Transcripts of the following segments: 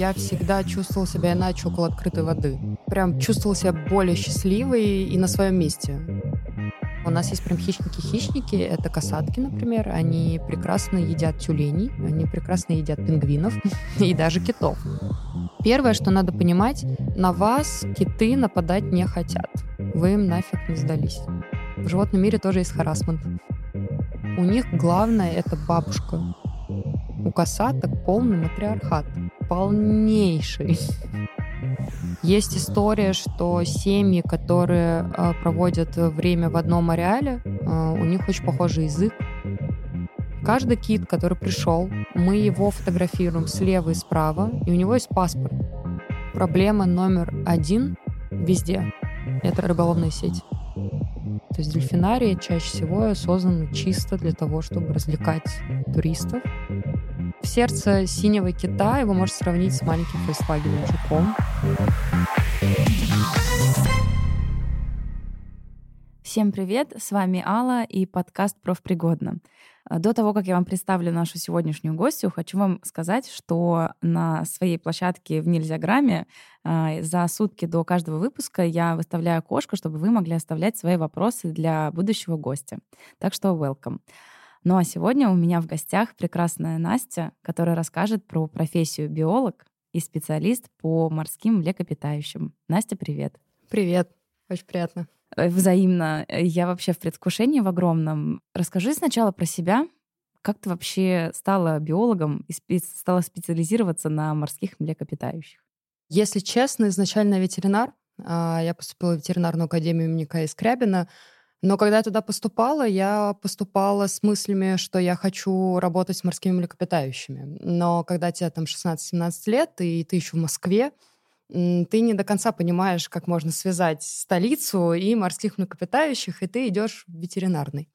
я всегда чувствовала себя иначе около открытой воды. Прям чувствовала себя более счастливой и на своем месте. У нас есть прям хищники-хищники, это касатки, например. Они прекрасно едят тюленей, они прекрасно едят пингвинов и даже китов. Первое, что надо понимать, на вас киты нападать не хотят. Вы им нафиг не сдались. В животном мире тоже есть харасмент. У них главное — это бабушка. У касаток полный матриархат. Полнейший. Есть история, что семьи, которые э, проводят время в одном ареале, э, у них очень похожий язык. Каждый кит, который пришел, мы его фотографируем слева и справа, и у него есть паспорт. Проблема номер один везде — это рыболовная сеть. То есть дельфинарии чаще всего созданы чисто для того, чтобы развлекать туристов. В сердце синего кита его можно сравнить с маленьким Volkswagen жуком. Всем привет, с вами Алла и подкаст «Профпригодно». До того, как я вам представлю нашу сегодняшнюю гостью, хочу вам сказать, что на своей площадке в Нельзяграме а, за сутки до каждого выпуска я выставляю окошко, чтобы вы могли оставлять свои вопросы для будущего гостя. Так что welcome. Ну а сегодня у меня в гостях прекрасная Настя, которая расскажет про профессию биолог и специалист по морским млекопитающим. Настя, привет. Привет, очень приятно. Э, взаимно. Я вообще в предвкушении в огромном. Расскажи сначала про себя. Как ты вообще стала биологом и спе- стала специализироваться на морских млекопитающих? Если честно, изначально ветеринар. А, я поступила в ветеринарную академию имени К.И. Скрябина. Но когда я туда поступала, я поступала с мыслями, что я хочу работать с морскими млекопитающими. Но когда тебе там 16-17 лет, и ты еще в Москве, ты не до конца понимаешь, как можно связать столицу и морских млекопитающих, и ты идешь в ветеринарный.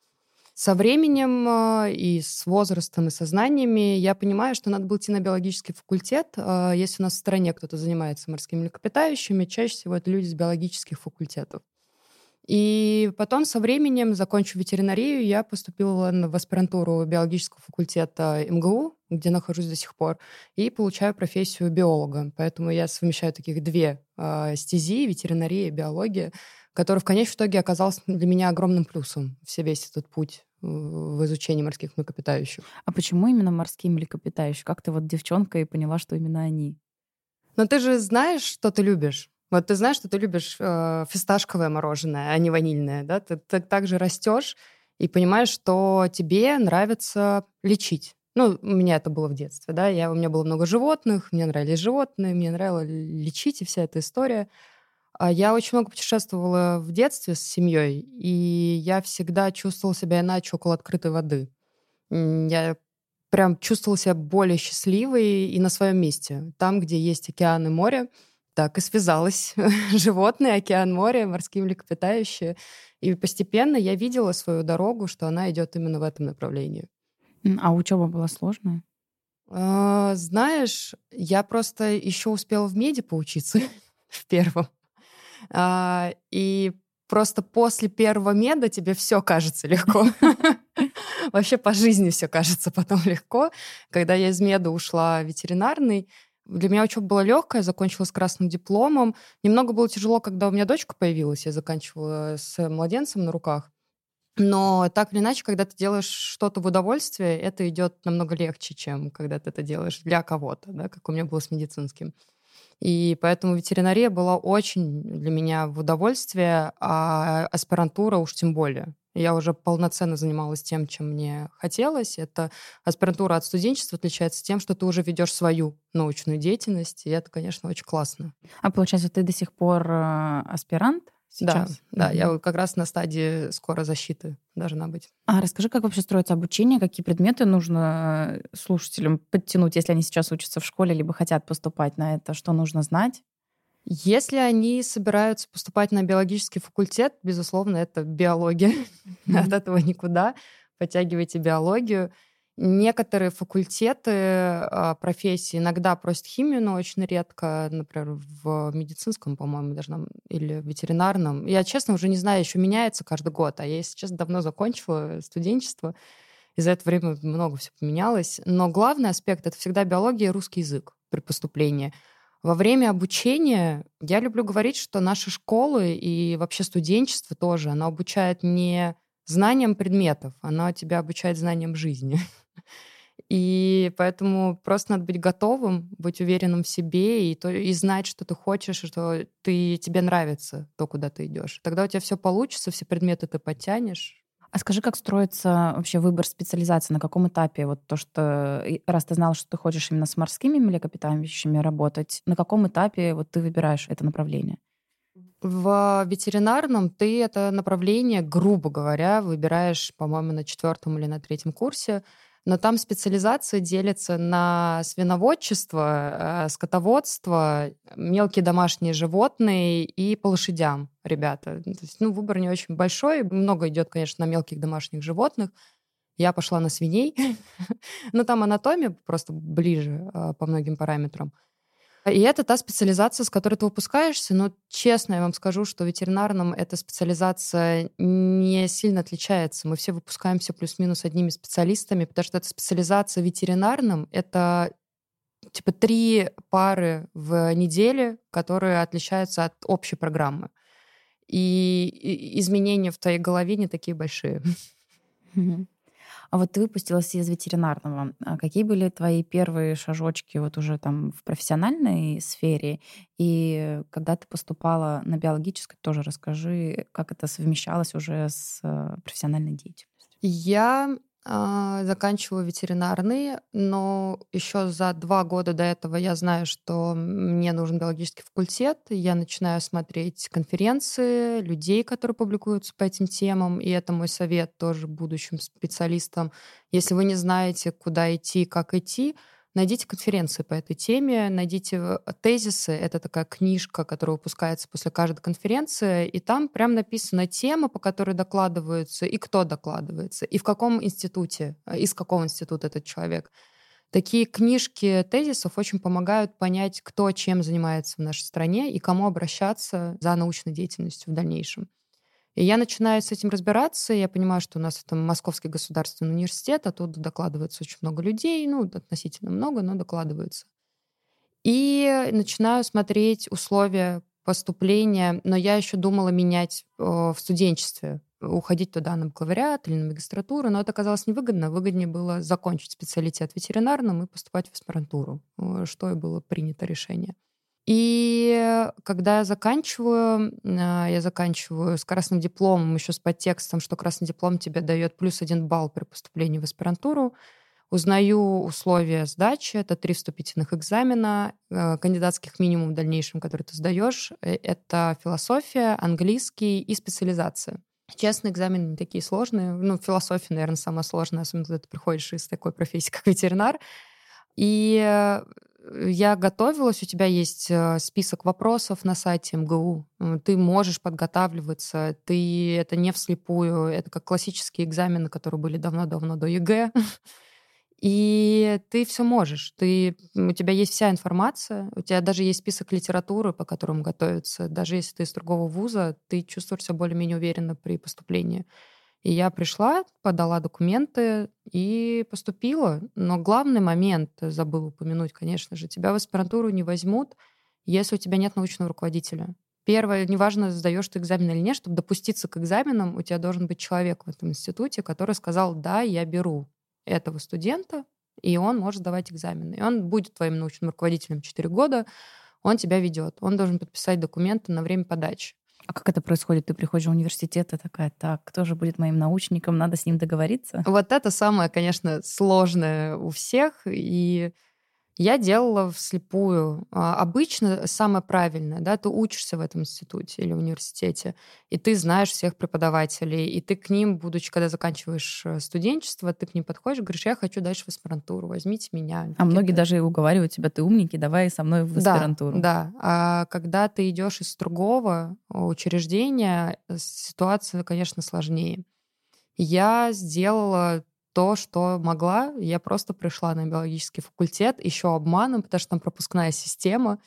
Со временем а, и с возрастом, и со знаниями я понимаю, что надо было идти на биологический факультет. А, если у нас в стране кто-то занимается морскими млекопитающими, чаще всего это люди с биологических факультетов. И потом со временем, закончив ветеринарию, я поступила в аспирантуру биологического факультета МГУ, где нахожусь до сих пор, и получаю профессию биолога. Поэтому я совмещаю таких две э, стези, ветеринария и биология, которая в конечном итоге оказалась для меня огромным плюсом все весь этот путь в изучении морских млекопитающих. А почему именно морские млекопитающие? Как ты вот девчонка и поняла, что именно они? Но ты же знаешь, что ты любишь. Вот ты знаешь, что ты любишь э, фисташковое мороженое, а не ванильное, да? Ты, ты также растешь и понимаешь, что тебе нравится лечить. Ну, у меня это было в детстве, да, я, у меня было много животных, мне нравились животные, мне нравилось лечить и вся эта история. А я очень много путешествовала в детстве с семьей, и я всегда чувствовала себя иначе около открытой воды. Я прям чувствовала себя более счастливой и на своем месте. Там, где есть океан и море, так и связалась. Животные, океан, море, морские млекопитающие. И постепенно я видела свою дорогу, что она идет именно в этом направлении. А учеба была сложная? А, знаешь, я просто еще успела в меди поучиться в первом. А, и просто после первого меда тебе все кажется легко. Вообще по жизни все кажется потом легко. Когда я из меда ушла ветеринарный, для меня учеба была легкая, закончила с красным дипломом. Немного было тяжело, когда у меня дочка появилась, я заканчивала с младенцем на руках. Но так или иначе, когда ты делаешь что-то в удовольствие, это идет намного легче, чем когда ты это делаешь для кого-то, да, как у меня было с медицинским. И поэтому ветеринария была очень для меня в удовольствие, а аспирантура уж тем более. Я уже полноценно занималась тем, чем мне хотелось. Это аспирантура от студенчества отличается тем, что ты уже ведешь свою научную деятельность, и это, конечно, очень классно. А получается, ты до сих пор э, аспирант? Сейчас. Да, да, я как раз на стадии скоро защиты должна быть. А расскажи, как вообще строится обучение, какие предметы нужно э, слушателям подтянуть, если они сейчас учатся в школе, либо хотят поступать на это, что нужно знать? Если они собираются поступать на биологический факультет, безусловно, это биология. От этого никуда. Подтягивайте биологию. Некоторые факультеты а, профессии иногда просят химию, но очень редко, например, в медицинском, по-моему, даже нам, или в ветеринарном. Я, честно, уже не знаю, еще меняется каждый год, а я, если честно, давно закончила и за это время много все поменялось. Но главный аспект — это всегда биология и русский язык. при поступлении. Во время обучения я люблю говорить, что наши школы и вообще студенчество тоже, оно обучает не знаниям предметов, оно тебя обучает знаниям жизни. И поэтому просто надо быть готовым, быть уверенным в себе и, то, и знать, что ты хочешь, что ты, тебе нравится то, куда ты идешь. Тогда у тебя все получится, все предметы ты подтянешь. А скажи, как строится вообще выбор специализации? На каком этапе? Вот то, что раз ты знал, что ты хочешь именно с морскими млекопитающими работать, на каком этапе вот ты выбираешь это направление? В ветеринарном ты это направление, грубо говоря, выбираешь, по-моему, на четвертом или на третьем курсе но там специализация делится на свиноводчество, э, скотоводство, мелкие домашние животные и по лошадям, ребята. То есть, ну, выбор не очень большой, много идет, конечно, на мелких домашних животных. Я пошла на свиней, но там анатомия просто ближе э, по многим параметрам. И это та специализация, с которой ты выпускаешься. Но честно я вам скажу, что в ветеринарном эта специализация не сильно отличается. Мы все выпускаемся плюс-минус одними специалистами, потому что эта специализация в ветеринарном — это типа три пары в неделе, которые отличаются от общей программы. И изменения в твоей голове не такие большие. А вот ты выпустилась из ветеринарного. А какие были твои первые шажочки вот уже там в профессиональной сфере? И когда ты поступала на биологическое, тоже расскажи, как это совмещалось уже с э, профессиональной деятельностью. Я заканчиваю ветеринарный, но еще за два года до этого я знаю, что мне нужен биологический факультет. Я начинаю смотреть конференции, людей, которые публикуются по этим темам, и это мой совет тоже будущим специалистам. Если вы не знаете, куда идти, как идти, Найдите конференции по этой теме, найдите э, тезисы. Это такая книжка, которая выпускается после каждой конференции, и там прям написана тема, по которой докладываются, и кто докладывается, и в каком институте, э, из какого института этот человек. Такие книжки тезисов очень помогают понять, кто чем занимается в нашей стране и кому обращаться за научной деятельностью в дальнейшем. И я начинаю с этим разбираться, я понимаю, что у нас это Московский государственный университет, оттуда докладывается очень много людей, ну, относительно много, но докладывается. И начинаю смотреть условия поступления, но я еще думала менять э, в студенчестве, уходить туда на бакалавриат или на магистратуру, но это оказалось невыгодно. Выгоднее было закончить специалитет ветеринарным и поступать в аспирантуру, э, что и было принято решение. И когда я заканчиваю, а, я заканчиваю с красным дипломом, еще с подтекстом, что красный диплом тебе дает плюс один балл при поступлении в аспирантуру, узнаю условия сдачи, это три вступительных экзамена, э, кандидатских минимум в дальнейшем, которые ты сдаешь, э, это философия, английский и специализация. Честно, экзамены не такие сложные. Ну, философия, наверное, самая сложная, особенно когда ты приходишь из такой профессии, как ветеринар. И э, я готовилась, у тебя есть э, список вопросов на сайте МГУ, ты можешь подготавливаться, ты это не вслепую, это как классические экзамены, которые были давно-давно до ЕГЭ. И ты все можешь. Ты, у тебя есть вся информация, у тебя даже есть список литературы, по которому готовиться. Даже если ты из другого вуза, ты чувствуешь себя более-менее уверенно при поступлении. И я пришла, подала документы и поступила. Но главный момент, э, забыл упомянуть, конечно же, тебя в аспирантуру не возьмут, если у тебя нет научного руководителя. Первое, неважно, сдаешь ты экзамен или нет, чтобы допуститься к экзаменам, у тебя должен быть человек в этом институте, который сказал, да, я беру этого студента, и он может сдавать экзамены. И он будет твоим научным руководителем 4 года, он тебя ведет. Он должен подписать документы на время подачи. А как это происходит? Ты приходишь в университет и такая, так, кто же будет моим научником? Надо с ним договориться? Вот это самое, конечно, сложное у всех. И я делала вслепую. А, обычно самое правильное, да, ты учишься в этом институте или университете, и ты знаешь всех преподавателей, и ты к ним, будучи, когда заканчиваешь э, студенчество, ты к ним подходишь, говоришь, я хочу дальше в аспирантуру, возьмите меня. А многие даже уговаривают тебя, ты умненький, давай со мной в аспирантуру. Да, да. А когда ты идешь из другого учреждения, э, ситуация, конечно, сложнее. Я сделала то, что могла. Я просто пришла на биологический факультет еще обманом, потому что там пропускная система,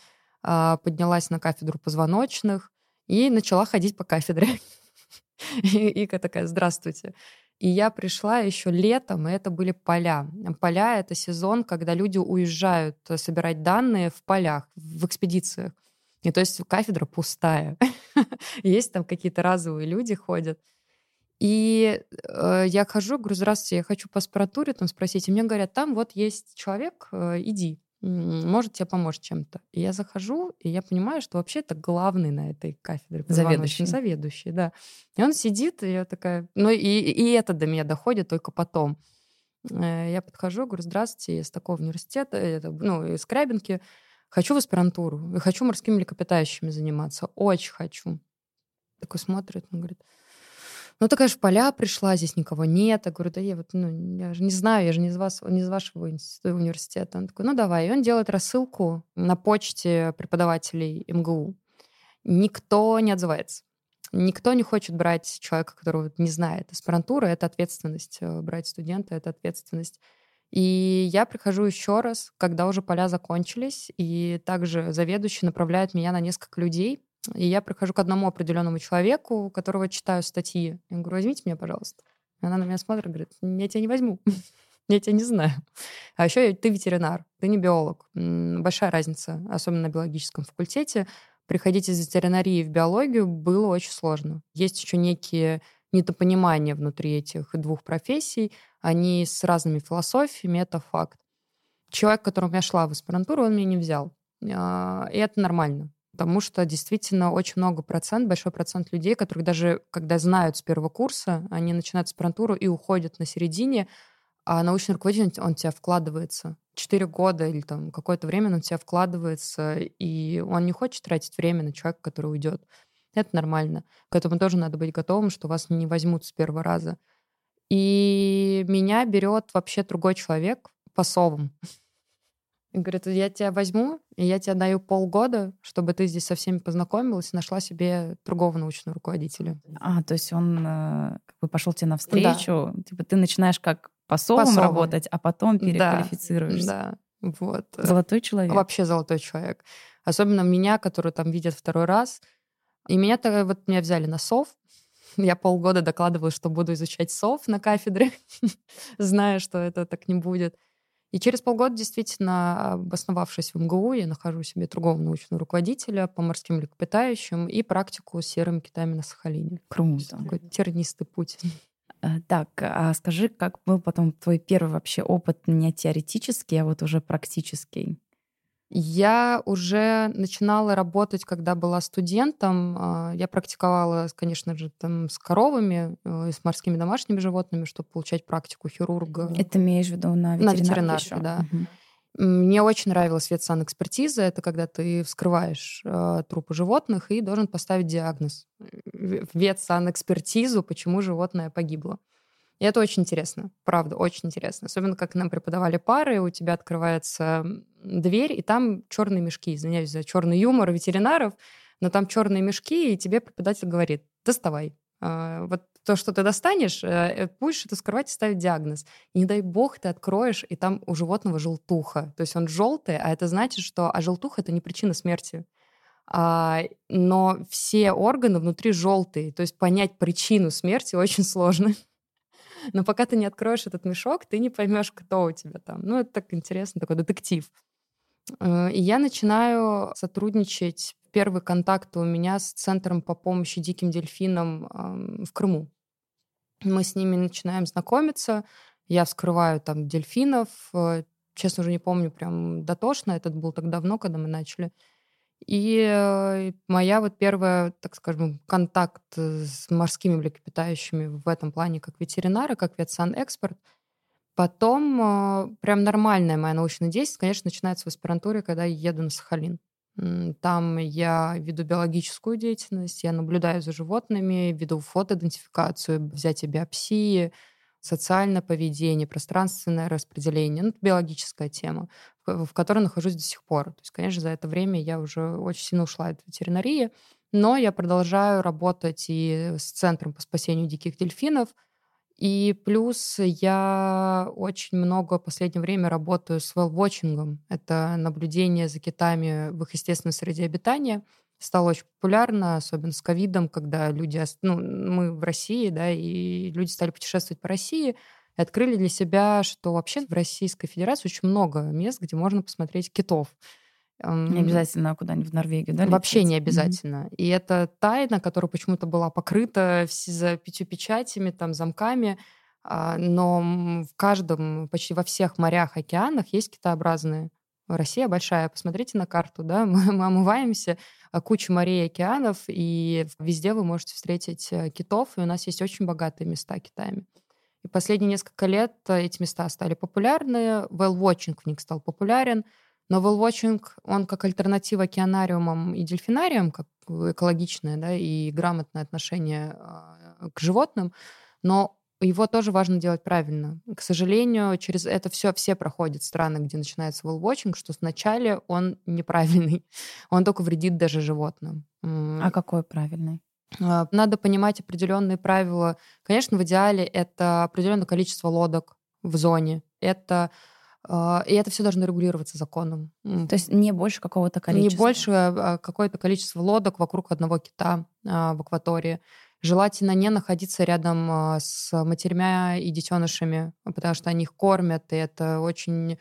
а, поднялась на кафедру позвоночных и начала ходить по кафедре. И Ика такая, здравствуйте. И я пришла еще летом, и это были поля. Поля — это сезон, когда люди уезжают собирать данные в полях, в экспедициях. И то есть кафедра пустая. Есть там какие-то разовые люди ходят. И э, я хожу, говорю, здравствуйте, я хочу по аспиратуре там спросить. И мне говорят, там вот есть человек, э, иди может тебе помочь чем-то. И я захожу, и я понимаю, что вообще это главный на этой кафедре. Заведующий. Заведующий, да. И он сидит, и я такая... Ну, и, и это до меня доходит только потом. Э, я подхожу, говорю, здравствуйте, я из такого университета, это, ну, из Крябинки. Хочу в аспирантуру, хочу морскими млекопитающими заниматься. Очень хочу. Такой смотрит, он говорит, ну, ты, конечно, в поля пришла, здесь никого нет. Я говорю, да я вот, ну, я же не знаю, я же не из, вас, не из вашего института, университета. Он такой, ну, давай. И он делает рассылку на почте преподавателей МГУ. Никто не отзывается. Никто не хочет брать человека, которого не знает. Аспирантура — это ответственность. Э, брать студента — это ответственность. И я прихожу еще раз, когда уже поля закончились, и также заведующий направляет меня на несколько людей, и я прихожу к одному определенному человеку, у которого читаю статьи. Я говорю, возьмите меня, пожалуйста. И она на меня смотрит и говорит, я тебя не возьму. Я тебя не знаю. А еще ты ветеринар, ты не биолог. Большая разница, особенно на биологическом факультете. Приходить из ветеринарии в биологию было очень сложно. Есть еще некие недопонимания внутри этих двух профессий. Они с разными философиями, это факт. Человек, к которому я шла в аспирантуру, он меня не взял. А, и это нормально потому что действительно очень много процент, большой процент людей, которых даже когда знают с первого курса, они начинают аспирантуру и уходят на середине, а научный руководитель, он тебя вкладывается. Четыре года или там какое-то время он тебя вкладывается, и он не хочет тратить время на человека, который уйдет. Это нормально. К этому тоже надо быть готовым, что вас не возьмут с первого раза. И меня берет вообще другой человек по совам. И говорит, я тебя возьму, и я тебе даю полгода, чтобы ты здесь со всеми познакомилась и нашла себе другого научного руководителя. А, то есть он э, как бы пошел тебе навстречу, да. типа ты начинаешь как посовом, посовом. работать, а потом переквалифицируешься. Да, да, вот. Золотой человек. Вообще золотой человек. Особенно меня, который там видят второй раз. И меня-то вот меня взяли на сов, я полгода докладывала, что буду изучать сов на кафедре, зная, что это так не будет. И через полгода, действительно, обосновавшись в МГУ, я нахожу себе другого научного руководителя по морским млекопитающим и практику с серыми китами на Сахалине. Круто. Такой тернистый путь. Э, так, а скажи, как был потом твой первый вообще опыт не теоретический, а вот уже практический? Я уже начинала работать, когда была студентом. А, я практиковала, конечно же, там с коровами э, и с морскими домашними животными, чтобы получать практику хирурга. Это имеешь в виду на ветеринарке? На ветеринарке, да. Угу. Мне очень нравилась ветсанэкспертиза. Это когда ты вскрываешь э, трупы животных и должен поставить диагноз. Ветсанэкспертизу, почему животное погибло. И это очень интересно, правда, очень интересно. Особенно, как нам преподавали пары, у тебя открывается дверь, и там черные мешки. Извиняюсь за черный юмор ветеринаров, но там черные мешки, и тебе преподаватель говорит, доставай. А, вот то, что ты достанешь, э, э, будешь это скрывать и ставить диагноз. И не дай бог ты откроешь, и там у животного желтуха. То есть он желтый, а это значит, что а желтуха — это не причина смерти. А, но все органы внутри желтые. То есть понять причину смерти очень сложно. Но пока ты не откроешь этот мешок, ты не поймешь, кто у тебя там. Ну, это так интересно, такой детектив. Э, и я начинаю сотрудничать. Первый контакт у меня с Центром по помощи диким дельфинам в Крыму. Мы с ними начинаем знакомиться. Я вскрываю там дельфинов. Э, честно, уже не помню прям дотошно. Это был так давно, когда мы начали. И э, моя вот первая, так скажем, контакт с морскими млекопитающими в этом плане как ветеринара, как ветсан-эксперт. Потом э, прям нормальная моя научная деятельность, конечно, начинается в аспирантуре, когда я еду на Сахалин. Там я веду биологическую деятельность, я наблюдаю за животными, веду фотоидентификацию, взятие биопсии, социальное поведение, пространственное распределение, ну, биологическая тема, в которой нахожусь до сих пор. То есть, конечно, за это время я уже очень сильно ушла от ветеринарии, но я продолжаю работать и с Центром по спасению диких дельфинов, и плюс я очень много в последнее время работаю с велвотчингом. Это наблюдение за китами в их естественной среде обитания. стало очень популярно, особенно с ковидом, когда люди... Ну, мы в России, да, и люди стали путешествовать по России, и открыли для себя, что вообще в Российской Федерации очень много мест, где можно посмотреть китов. Не обязательно куда-нибудь в Норвегию, да? Вообще лететь? не обязательно. Mm-hmm. И это тайна, которая почему-то была покрыта за пятью печатями, там, замками. А, но в каждом, почти во всех морях, океанах есть китообразные. Россия большая, посмотрите на карту, да, мы, мы омываемся, а, куча морей и океанов, и везде вы можете встретить э, китов, и у нас есть очень богатые места Китаями. И последние несколько лет э, эти места стали популярны, whale-watching в них стал популярен, но whale-watching, он как альтернатива океанариумам и дельфинариям, как экологичное да, и грамотное отношение а, к животным, но его тоже важно делать правильно. К сожалению, через это все все проходят страны, где начинается whale-watching, что сначала он неправильный, он только вредит даже животным. А какой правильный? А, надо понимать определенные правила. Конечно, в идеале это определенное количество лодок в зоне. Это а, и это все должно регулироваться законом. То есть не больше какого-то количества? Не больше а, какое-то количество лодок вокруг одного кита в акватории. Желательно не находиться рядом с матерьми и детенышами, потому что они их кормят, и это очень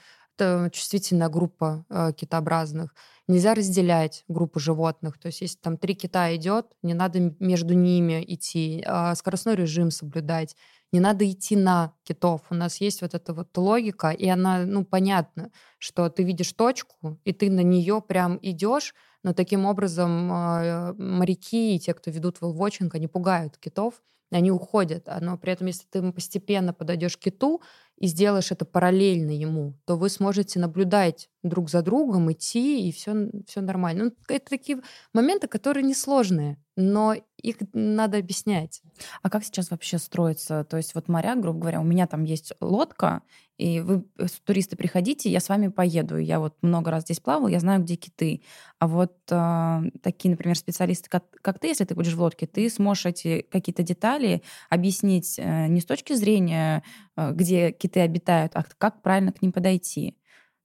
чувствительная группа китообразных. Нельзя разделять группу животных. То есть если там три кита идет, не надо между ними идти, скоростной режим соблюдать не надо идти на китов. У нас есть вот эта вот логика, и она, ну, понятна, что ты видишь точку, и ты на нее прям идешь, но таким образом э, моряки и те, кто ведут волвочинг, они пугают китов, они уходят. Но при этом, если ты постепенно подойдешь к киту и сделаешь это параллельно ему, то вы сможете наблюдать друг за другом, идти, и все, все нормально. Ну, это такие моменты, которые несложные но их надо объяснять. А как сейчас вообще строится? То есть вот моряк, грубо говоря, у меня там есть лодка, и вы, э, туристы, приходите, я с вами поеду. Я вот много раз здесь плавал, я знаю, где киты. А вот э, такие, например, специалисты, как, как ты, если ты будешь в лодке, ты сможешь эти какие-то детали объяснить э, не с точки зрения, э, где киты обитают, а как правильно к ним подойти.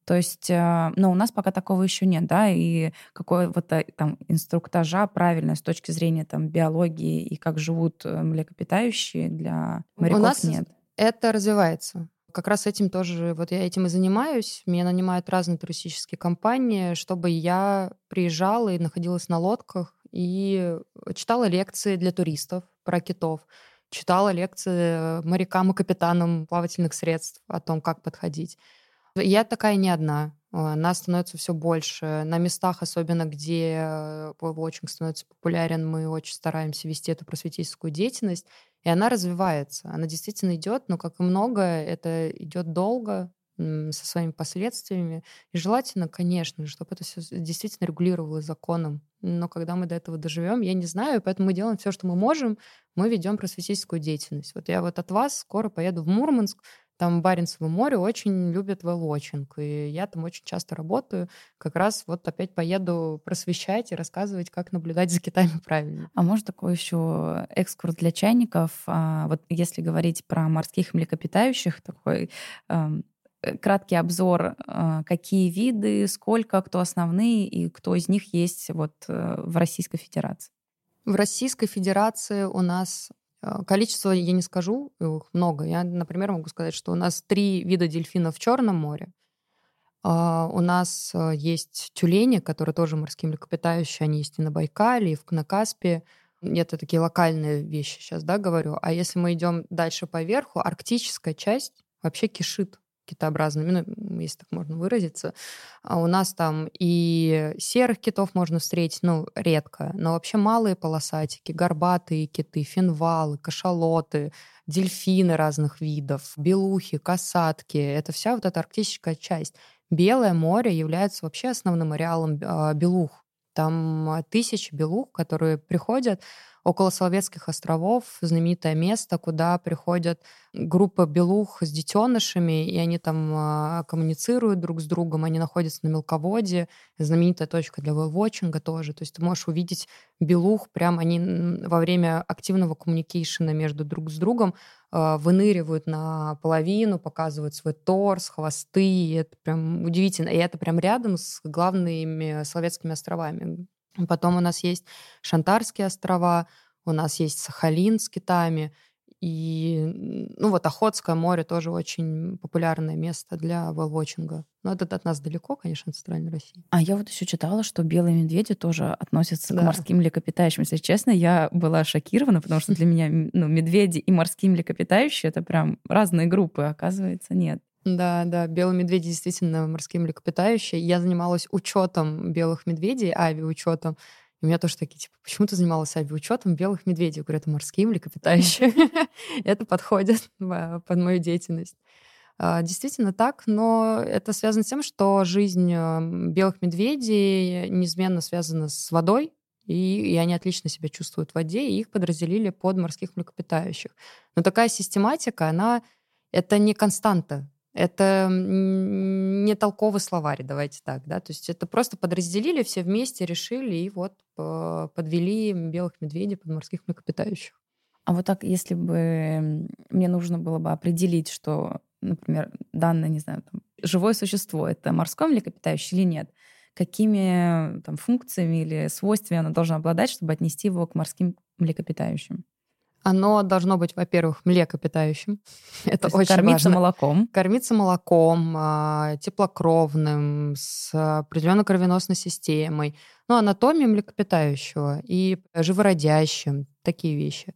То есть, э, но у нас пока такого еще нет, да, и какого-то там инструктажа правильно с точки зрения там биологии и как живут э, млекопитающие для моряков у нас нет. Это развивается. Как раз этим тоже, вот я этим и занимаюсь. Меня нанимают разные туристические компании, чтобы я приезжала и находилась на лодках и читала лекции для туристов про китов, читала лекции морякам и капитанам плавательных средств о том, как подходить. Я такая не одна. А, нас становится все больше. На местах, особенно где очень становится популярен, мы очень стараемся вести эту просветительскую деятельность. И она развивается. Она действительно идет, но, как и многое, это идет долго, со своими последствиями. И желательно, конечно, чтобы это все действительно регулировалось законом. Но когда мы до этого доживем, я не знаю, поэтому мы делаем все, что мы можем. Мы ведем просветительскую деятельность. Вот я вот от вас скоро поеду в Мурманск, там Баренцево море очень любят велочинг, и я там очень часто работаю. Как раз вот опять поеду просвещать и рассказывать, как наблюдать за китами правильно. А может такой еще экскурс для чайников? А, вот если говорить про морских млекопитающих, такой эм, э, краткий обзор, э, какие виды, сколько, кто основные и кто из них есть вот э, в Российской Федерации? В Российской Федерации у нас количество я не скажу, их много. Я, например, могу сказать, что у нас три вида дельфинов в Черном море. А, у нас а, есть тюлени, которые тоже морские млекопитающие, они есть и на Байкале, и на Каспии. Это такие локальные вещи сейчас, да, говорю. А если мы идем дальше по верху, арктическая часть вообще кишит китообразными, ну, если так можно выразиться. А у нас там и серых китов можно встретить, ну, редко, но вообще малые полосатики, горбатые киты, финвалы, кашалоты, дельфины разных видов, белухи, касатки. Это вся вот эта арктическая часть. Белое море является вообще основным ареалом а, белух. Там тысячи белух, которые приходят около Соловецких островов, знаменитое место, куда приходят группа белух с детенышами, и они там э, коммуницируют друг с другом, они находятся на мелководье, знаменитая точка для вэлвотчинга тоже. То есть ты можешь увидеть белух, прям они во время активного коммуникейшена между друг с другом э, выныривают на половину, показывают свой торс, хвосты, и это прям удивительно. И это прям рядом с главными Соловецкими островами Потом у нас есть Шантарские острова, у нас есть Сахалин с китами, и, ну вот, Охотское море тоже очень популярное место для велвотчинга. Но это от нас далеко, конечно, от Центральной России. А я вот еще читала, что белые медведи тоже относятся да. к морским млекопитающим. Если честно, я была шокирована, потому что для меня ну, медведи и морские млекопитающие — это прям разные группы, оказывается, нет. Да, да, белые медведи действительно морские млекопитающие. Я занималась учетом белых медведей, авиаучетом. И у меня тоже такие, типа, почему ты занималась авиаучетом белых медведей? Я говорю, это морские млекопитающие. Это подходит под мою деятельность. А, действительно так, но это связано с тем, что жизнь эм, белых медведей неизменно связана с водой, и, и они отлично себя чувствуют в воде, и их подразделили под морских млекопитающих. Но такая систематика, она это не константа это не толковый словарь, давайте так, да, то есть это просто подразделили, все вместе решили и вот подвели белых медведей под морских млекопитающих. А вот так, если бы мне нужно было бы определить, что, например, данное, не знаю, там, живое существо — это морское млекопитающее или нет, какими там, функциями или свойствами оно должно обладать, чтобы отнести его к морским млекопитающим? Оно должно быть, во-первых, млекопитающим. Это очень кормиться важно. молоком. Кормиться молоком, а, теплокровным, с определенной кровеносной системой. Ну, анатомия млекопитающего и живородящим, такие вещи.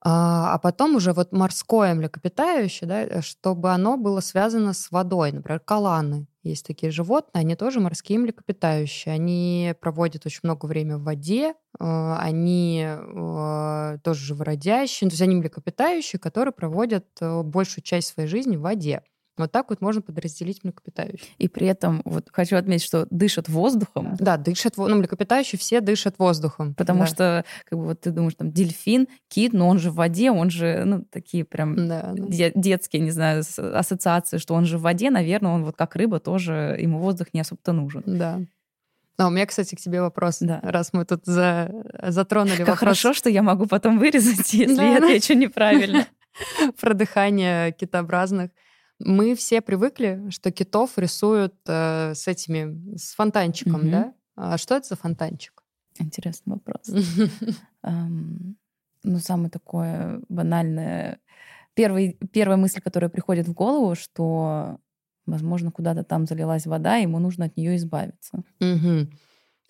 А, а потом уже вот морское млекопитающее, да, чтобы оно было связано с водой. Например, каланы. Есть такие животные, они тоже морские млекопитающие. Они проводят очень много времени в воде, э, они э, тоже живородящие, то есть они млекопитающие, которые проводят э, большую часть своей жизни в воде. Вот так вот можно подразделить млекопитающих. И при этом вот хочу отметить, что дышат воздухом. Да, дышат, ну, млекопитающие все дышат воздухом. Потому да. что, как бы вот ты думаешь, там, дельфин, кит, но он же в воде, он же, ну, такие прям да, да. детские, не знаю, ассоциации, что он же в воде, наверное, он вот как рыба тоже, ему воздух не особо-то нужен. Да. А у меня, кстати, к тебе вопрос, да. раз мы тут за... затронули как вопрос. хорошо, что я могу потом вырезать, если да. я отвечу неправильно. Про дыхание китообразных. Мы все привыкли, что китов рисуют э, с этими, с фонтанчиком, угу. да? А что это за фонтанчик? Интересный вопрос. Ну, самое такое банальное. Первый, первая мысль, которая приходит в голову, что, возможно, куда-то там залилась вода, и ему нужно от нее избавиться. Угу.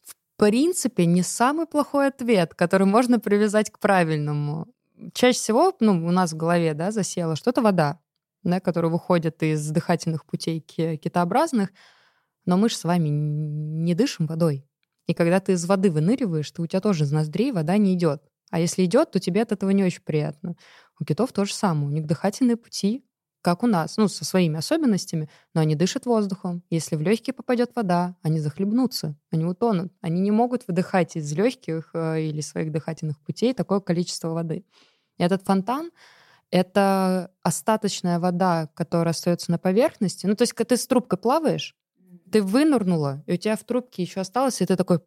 В принципе, не самый плохой ответ, который можно привязать к правильному. Чаще всего, ну, у нас в голове, да, засела что-то вода да, которые выходят из дыхательных путей китообразных, но мы же с вами не дышим водой. И когда ты из воды выныриваешь, то у тебя тоже из ноздрей вода не идет. А если идет, то тебе от этого не очень приятно. У китов то же самое. У них дыхательные пути, как у нас, ну, со своими особенностями, но они дышат воздухом. Если в легкие попадет вода, они захлебнутся, они утонут. Они не могут выдыхать из легких э, или своих дыхательных путей такое количество воды. И этот фонтан, это остаточная вода, которая остается на поверхности. Ну, то есть, когда ты с трубкой плаваешь, ты вынырнула, и у тебя в трубке еще осталось, и ты такой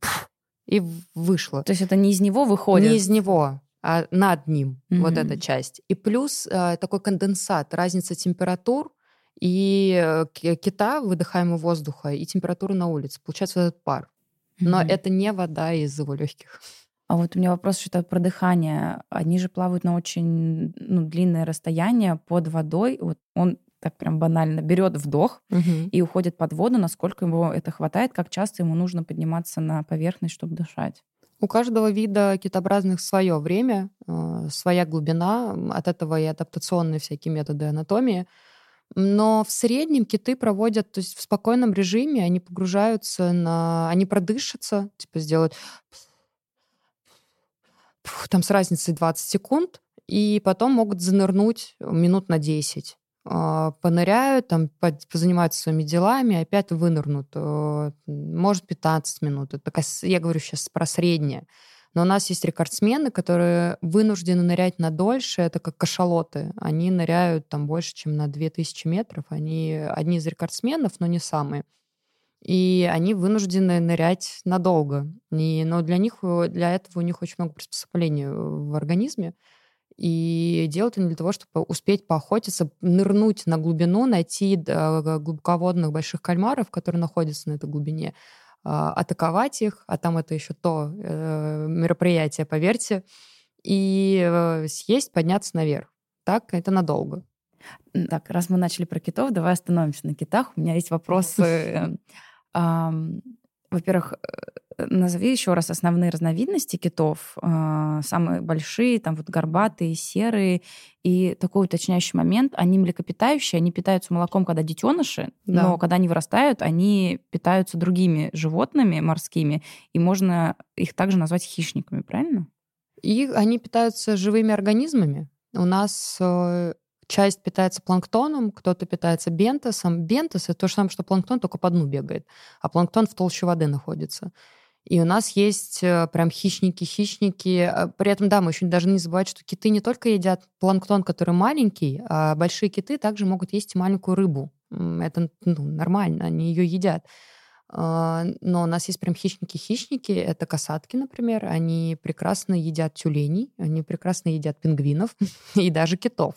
и вышло. То есть это не из него выходит? Не из него, а над ним mm-hmm. вот эта часть. И плюс э, такой конденсат, разница температур и э, кита, выдыхаемого воздуха, и температуры на улице. Получается вот этот пар. Но mm-hmm. это не вода из его легких. А вот у меня вопрос что-то про дыхание. Они же плавают на очень ну, длинное расстояние под водой. Вот он так прям банально берет вдох угу. и уходит под воду, насколько ему это хватает, как часто ему нужно подниматься на поверхность, чтобы дышать. У каждого вида китообразных свое время, э, своя глубина, от этого и адаптационные всякие методы анатомии. Но в среднем киты проводят, то есть в спокойном режиме, они погружаются на... Они продышатся, типа сделают там с разницей 20 секунд, и потом могут занырнуть минут на 10 а, поныряют, там, позанимаются своими делами, опять вынырнут. Э, может, 15 минут. Это я говорю сейчас про среднее. Но у нас есть рекордсмены, которые вынуждены нырять на дольше. Это как кашалоты. Они ныряют там больше, чем на 2000 метров. Они одни из рекордсменов, но не самые и они вынуждены нырять надолго. И, но для них, э, для этого у них очень много приспособлений э, в организме. И делают они для того, чтобы успеть поохотиться, нырнуть на глубину, найти глубоководных больших кальмаров, которые находятся на этой глубине, атаковать их, а там это еще то э, мероприятие, поверьте, и съесть, подняться наверх. Так, это надолго. Так, раз мы начали про китов, давай остановимся на китах. У меня есть вопросы. Во-первых, э, назови еще раз основные разновидности китов. А, самые большие, там вот горбатые, серые. И такой уточняющий момент. Они млекопитающие, они питаются молоком, когда детеныши, да. но когда они вырастают, они питаются другими животными морскими, и можно их также назвать хищниками, правильно? И они питаются живыми организмами. У нас э, часть питается планктоном, кто-то питается бентосом. Бентос — это то же самое, что планктон, только по дну бегает, а планктон в толще воды находится. И у нас есть э, прям хищники-хищники. А при этом, да, мы еще должны не забывать, что киты не только едят планктон, который маленький, а большие киты также могут есть маленькую рыбу. Это ну, нормально, они ее едят. А, но у нас есть прям хищники-хищники. Это касатки, например. Они прекрасно едят тюленей, они прекрасно едят пингвинов и даже китов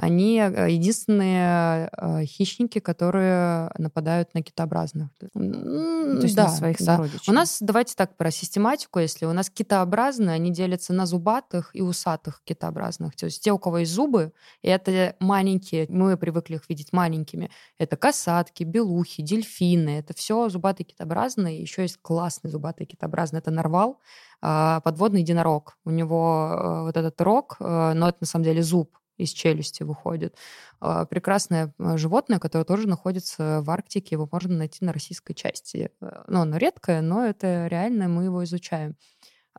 они э, единственные э, хищники, которые нападают на китообразных. То есть да, на своих да. сородичей. У нас, давайте так про систематику, если у нас китообразные, они делятся на зубатых и усатых китообразных. То есть те, у кого есть зубы, это маленькие, мы привыкли их видеть маленькими, это касатки, белухи, дельфины, это все зубатые китообразные. Еще есть классный зубатый китообразный, это нарвал, а, подводный единорог. У него э, вот этот рог, но это на самом деле зуб, из челюсти выходит. А, прекрасное а, животное, которое тоже находится в Арктике, его можно найти на российской части. Э, ну, оно редкое, но это реально, мы его изучаем.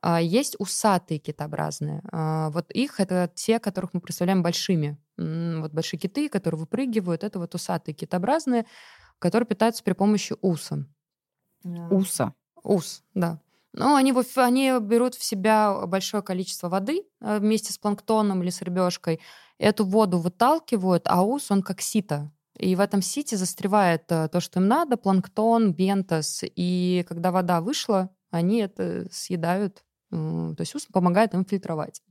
А, есть усатые китообразные. Вот их это те, которых мы представляем большими. Вот большие киты, которые выпрыгивают, это вот усатые китообразные, которые питаются при помощи уса. Уса? Ус, да. Ну, они, они берут в себя большое количество воды э, вместе с планктоном или с рыбешкой, эту воду выталкивают, а ус, он как сито. И в этом сите застревает э, то, что им надо, планктон, бентос. И когда вода вышла, они это съедают. То есть ус помогает им фильтровать.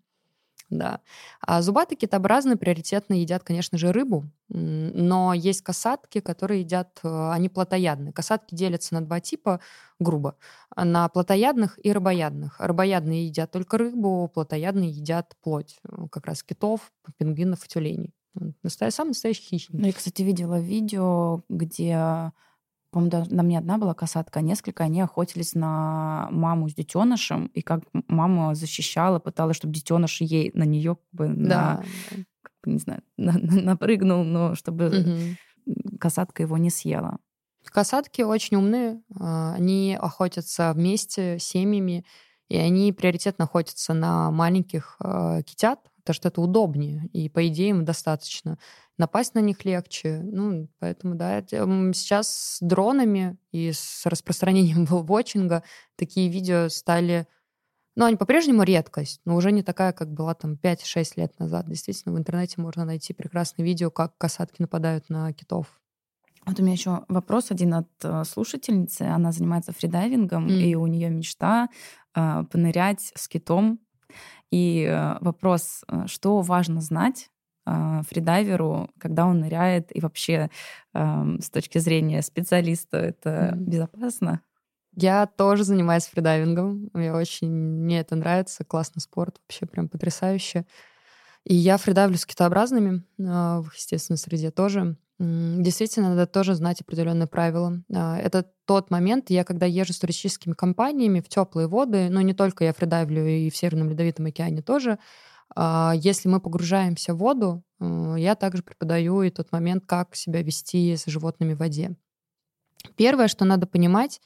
Да. А зубатые китообразные приоритетно едят, конечно же, рыбу, но есть касатки, которые едят, э, они плотоядные. Касатки делятся на два типа, грубо, на плотоядных и рыбоядных. Рыбоядные едят только рыбу, плотоядные едят плоть, э, как раз китов, пингвинов и тюленей. Настоящий, самый настоящий хищник. Ну, я, кстати, видела видео, где по-моему, на мне одна была касатка, а несколько, они охотились на маму с детенышем, и как мама защищала, пыталась, чтобы детеныш ей на нее как бы да. на, как бы, не знаю, на, на, напрыгнул, но чтобы угу. касатка его не съела. Касатки очень умные, а, они охотятся вместе с семьями, и они приоритетно охотятся на маленьких э, китят, потому что это удобнее, и по идее им достаточно напасть на них легче. Ну, поэтому, да, сейчас с дронами и с распространением вотчинга такие видео стали... Ну, они по-прежнему редкость, но уже не такая, как была там 5-6 лет назад. Действительно, в интернете можно найти прекрасные видео, как касатки нападают на китов. Вот у меня еще вопрос один от э, слушательницы. Она занимается фридайвингом, mm. и у нее мечта э, понырять с китом. И э, вопрос, э, что важно знать фридайверу, когда он ныряет, и вообще с точки зрения специалиста это mm. безопасно? Я тоже занимаюсь фридайвингом. Мне очень мне это нравится. Классный спорт, вообще прям потрясающе. И я фридайвлю с китообразными а, в естественной среде тоже. Действительно, надо тоже знать определенные правила. А, это тот момент, я когда езжу с туристическими компаниями в теплые воды, но не только я фридайвлю и в Северном Ледовитом океане тоже, а, если мы погружаемся в воду, э, я также преподаю и тот момент, как себя вести с животными в воде. Первое, что надо понимать,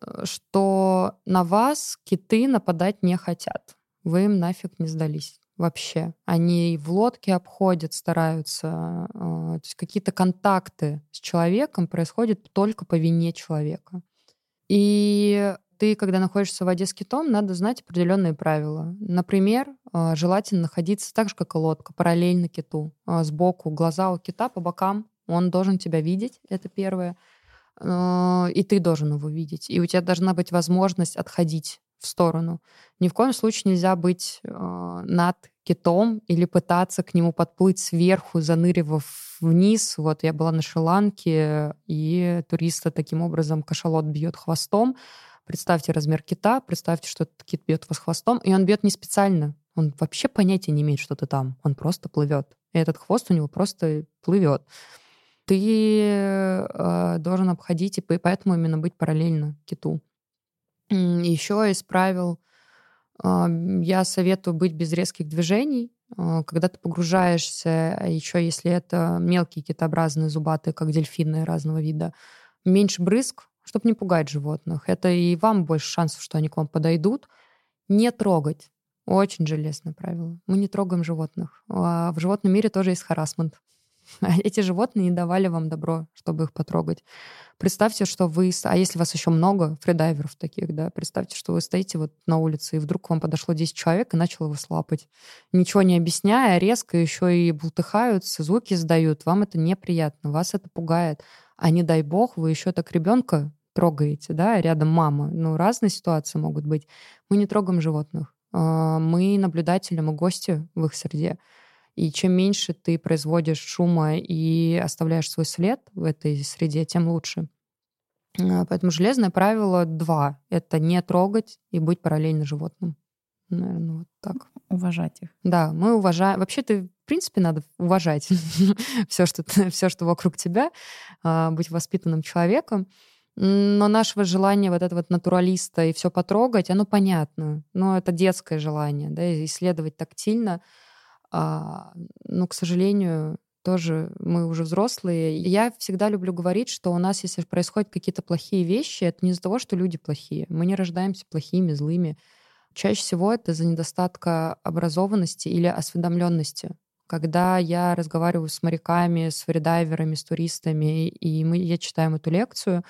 э, что на вас киты нападать не хотят. Вы им нафиг не сдались вообще. Они в лодке обходят, стараются. Э, то есть какие-то контакты с человеком происходят только по вине человека. И ты, когда находишься в воде с китом, надо знать определенные правила. Например, а, желательно находиться так же, как и лодка, параллельно киту, а, сбоку, глаза у кита по бокам. Он должен тебя видеть, это первое. А, и ты должен его видеть. И у тебя должна быть возможность отходить в сторону. Ни в коем случае нельзя быть над китом или пытаться к нему подплыть сверху, заныривав вниз. Вот я была на Шри-Ланке, и туриста таким образом кашалот бьет хвостом. Представьте размер кита, представьте, что этот кит бьет вас хвостом, и он бьет не специально. Он вообще понятия не имеет, что ты там. Он просто плывет. И этот хвост у него просто плывет. Ты э, должен обходить, и поэтому именно быть параллельно киту. Еще из правил э, я советую быть без резких движений. Э, когда ты погружаешься, а еще если это мелкие китообразные зубатые, как дельфины разного вида, меньше брызг, чтобы не пугать животных. Это и вам больше шансов, что они к вам подойдут. Не трогать. Очень железное правило. Мы не трогаем животных. А в животном мире тоже есть харасмент. Эти животные не давали вам добро, чтобы их потрогать. Представьте, что вы... А если вас еще много, фридайверов таких, да, представьте, что вы стоите вот на улице, и вдруг к вам подошло 10 человек и начало вас лапать. Ничего не объясняя, резко еще и бултыхаются, звуки издают. Вам это неприятно, вас это пугает. А не дай бог, вы еще так ребенка трогаете, да, рядом мама. Ну, разные ситуации могут быть. Мы не трогаем животных. А, мы наблюдатели, мы гости в их среде. И чем меньше ты производишь шума и оставляешь свой след в этой среде, тем лучше. А, поэтому железное правило два — это не трогать и быть параллельно животным. Наверное, вот так. Уважать их. Да, мы уважаем. Вообще, ты, принципе, надо уважать все, что, все, что вокруг тебя, а, быть воспитанным человеком. Но нашего желания вот этого вот натуралиста и все потрогать, оно понятно. Но это детское желание, да, исследовать тактильно — а, но, к сожалению, тоже мы уже взрослые. Я всегда люблю говорить, что у нас, если происходят какие-то плохие вещи, это не из-за того, что люди плохие. Мы не рождаемся плохими, злыми. Чаще всего это из-за недостатка образованности или осведомленности. Когда я разговариваю с моряками, с фридайверами, с туристами, и мы, я читаем эту лекцию,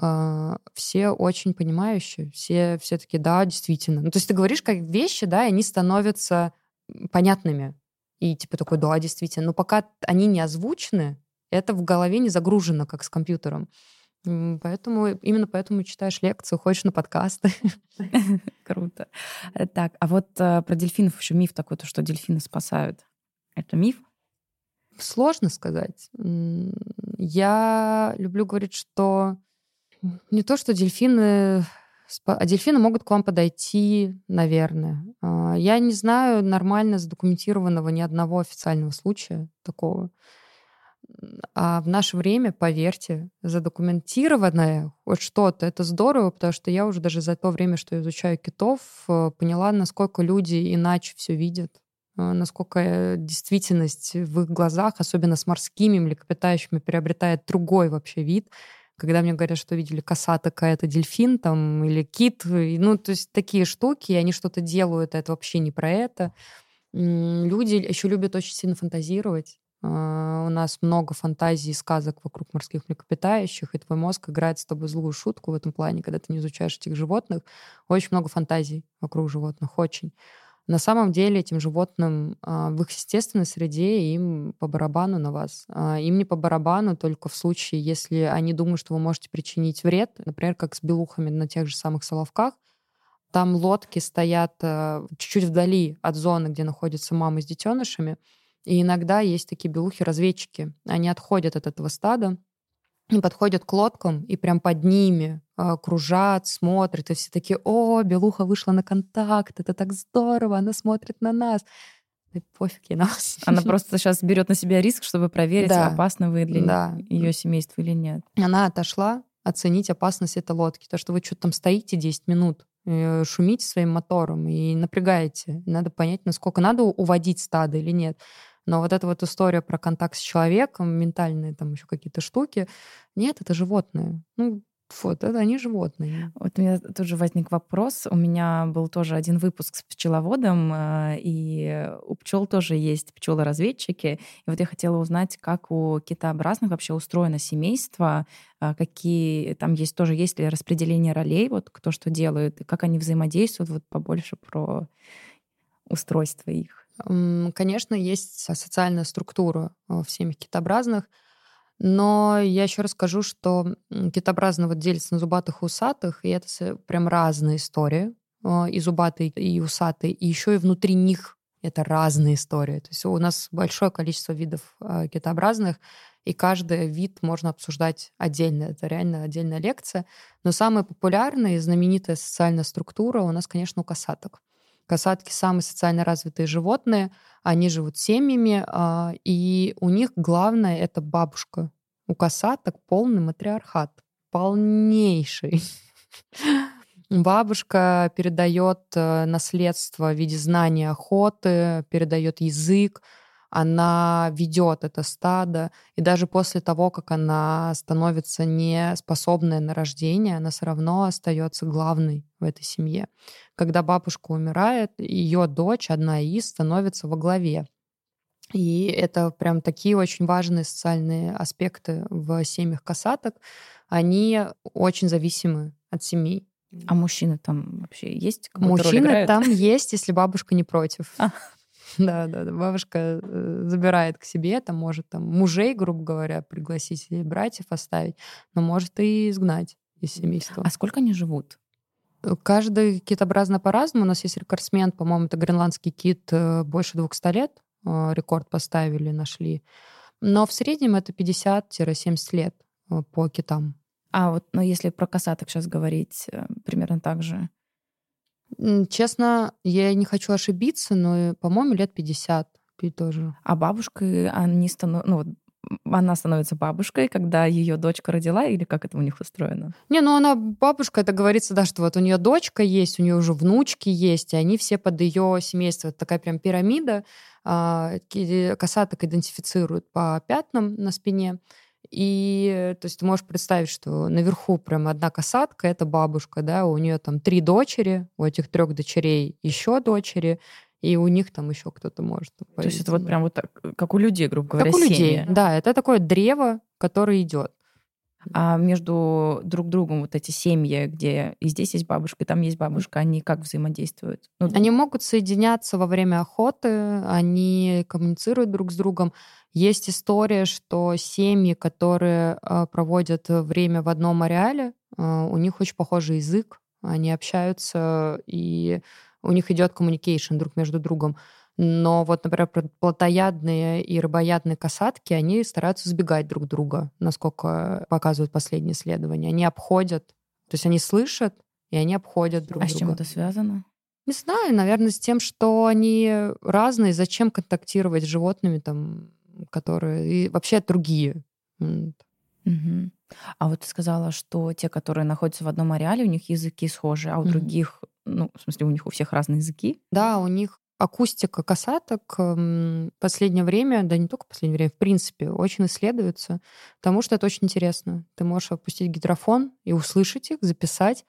Uh, все очень понимающие, все все таки да, действительно. Ну, то есть ты говоришь как вещи, да, и они становятся понятными. И типа такой, да, действительно. Но пока они не озвучены, это в голове не загружено, как с компьютером. Поэтому именно поэтому читаешь лекцию, ходишь на подкасты. Круто. Э, так, а вот э, про дельфинов еще миф такой, то, что дельфины спасают. Это миф? Сложно сказать. Я люблю говорить, что не то, что дельфины а дельфины могут к вам подойти, наверное. А, я не знаю нормально задокументированного ни одного официального случая такого. А в наше время, поверьте, задокументированное хоть что-то, это здорово, потому что я уже даже за то время, что изучаю китов, э, поняла, насколько люди иначе все видят, насколько э, действительность в их глазах, особенно с морскими млекопитающими, приобретает другой вообще вид когда мне говорят, что видели коса такая-то дельфин там или кит, ну, то есть такие штуки, и они что-то делают, а это вообще не про это. Люди еще любят очень сильно фантазировать. А, у нас много фантазий и сказок вокруг морских млекопитающих, и твой мозг играет с тобой злую шутку в этом плане, когда ты не изучаешь этих животных. Очень много фантазий вокруг животных, очень. На самом деле этим животным а, в их естественной среде им по барабану на вас. А, им не по барабану только в случае, если они думают, что вы можете причинить вред, например, как с белухами на тех же самых Соловках. Там лодки стоят а, чуть-чуть вдали от зоны, где находятся мамы с детенышами. И иногда есть такие белухи-разведчики. Они отходят от этого стада, подходят к лодкам и прям под ними э, кружат, смотрят, и все такие, о, Белуха вышла на контакт, это так здорово, она смотрит на нас. Да пофиг ей нас. Она просто сейчас берет на себя риск, чтобы проверить, да. опасны вы для да. ее семейства или нет. Она отошла оценить опасность этой лодки. То, что вы что-то там стоите 10 минут, э, шумите своим мотором и напрягаете. Надо понять, насколько надо уводить стадо или нет. Но вот эта вот история про контакт с человеком, ментальные там еще какие-то штуки, нет, это животные. Ну, вот, это они животные. Вот у меня тут же возник вопрос. У меня был тоже один выпуск с пчеловодом, э, и у пчел тоже есть пчелы-разведчики. И вот я хотела узнать, как у китообразных вообще устроено семейство, э, какие там есть тоже, есть ли распределение ролей, вот кто что делает, как они взаимодействуют, вот побольше про устройство их. Конечно, есть социальная структура в семьях китообразных, но я еще расскажу, что китообразные вот делятся на зубатых и усатых, и это прям разные истории. А, и зубатые, и усатые, и еще и внутри них это разные истории. То есть у нас большое количество видов э, китообразных, и каждый вид можно обсуждать отдельно. Это реально отдельная лекция. Но самая популярная и знаменитая социальная структура у нас, конечно, у касаток. Касатки самые социально развитые животные, они живут семьями, э, и у них главное — это бабушка. У касаток полный матриархат, полнейший. Бабушка передает э, наследство в виде знания охоты, передает язык, она ведет это стадо, и даже после того, как она становится неспособная на рождение, она все равно остается главной в этой семье. Когда бабушка умирает, ее дочь, одна из, становится во главе. И это прям такие очень важные социальные аспекты в семьях касаток. Они очень зависимы от семей. А мужчины там вообще есть? Мужчины там есть, если бабушка не против. А. Да, да, да. Бабушка э, забирает к себе, там может там мужей, грубо говоря, пригласить или братьев оставить, но может и изгнать из семейства. А сколько они живут? Э, каждый китообразно по-разному. У нас есть рекордсмен, по-моему, это гренландский кит, э, больше 200 лет. Рекорд поставили, нашли. Но в среднем это 50-70 лет по китам. А вот, ну, если про касаток сейчас говорить, примерно так же. Честно, я не хочу ошибиться, но, по-моему, лет 50 тоже. А бабушкой они станов... ну, вот она становится бабушкой, когда ее дочка родила, или как это у них устроено? Не, ну она бабушка, это говорится, да, что вот у нее дочка есть, у нее уже внучки есть, и они все под ее семейство. Это такая прям пирамида. А, касаток идентифицируют по пятнам на спине. И то есть ты можешь представить, что наверху прям одна касатка, это бабушка, да, у нее там три дочери, у этих трех дочерей еще дочери, и у них там еще кто-то может. То есть это вот прям вот так, как у людей, грубо говоря, как у семьи. людей, да, это такое древо, которое идет. А между друг другом вот эти семьи, где и здесь есть бабушка, и там есть бабушка, они как взаимодействуют? Ну, они могут соединяться во время охоты, они коммуницируют друг с другом. Есть история, что семьи, которые э, проводят время в одном ареале, э, у них очень похожий язык, они общаются, и у них идет коммуникейшн друг между другом. Но вот, например, плотоядные и рыбоядные касатки, они стараются избегать друг друга, насколько показывают последние исследования. Они обходят, то есть они слышат, и они обходят друг а друга. А с чем это связано? Не знаю, наверное, с тем, что они разные. Зачем контактировать с животными, там, которые и вообще другие? Угу. А вот ты сказала, что те, которые находятся в одном ареале, у них языки схожи, а у угу. других, ну, в смысле, у них у всех разные языки? Да, у них акустика касаток в последнее время, да не только в последнее время, в принципе, очень исследуется, потому что это очень интересно. Ты можешь опустить гидрофон и услышать их, записать,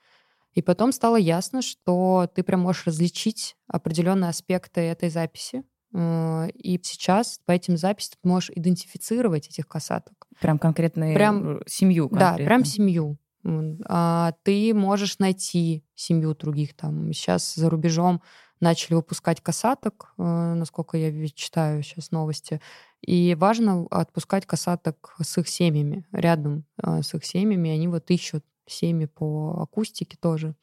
и потом стало ясно, что ты прям можешь различить определенные аспекты этой записи. Э, и сейчас по этим записям ты можешь идентифицировать этих касаток. Прям конкретно прям, семью конкретно. Да, прям семью. А ты можешь найти семью других там. Сейчас за рубежом начали выпускать касаток, э, насколько я читаю сейчас новости. И важно отпускать касаток с их семьями, рядом э, с их семьями. Они вот ищут семьи по акустике тоже.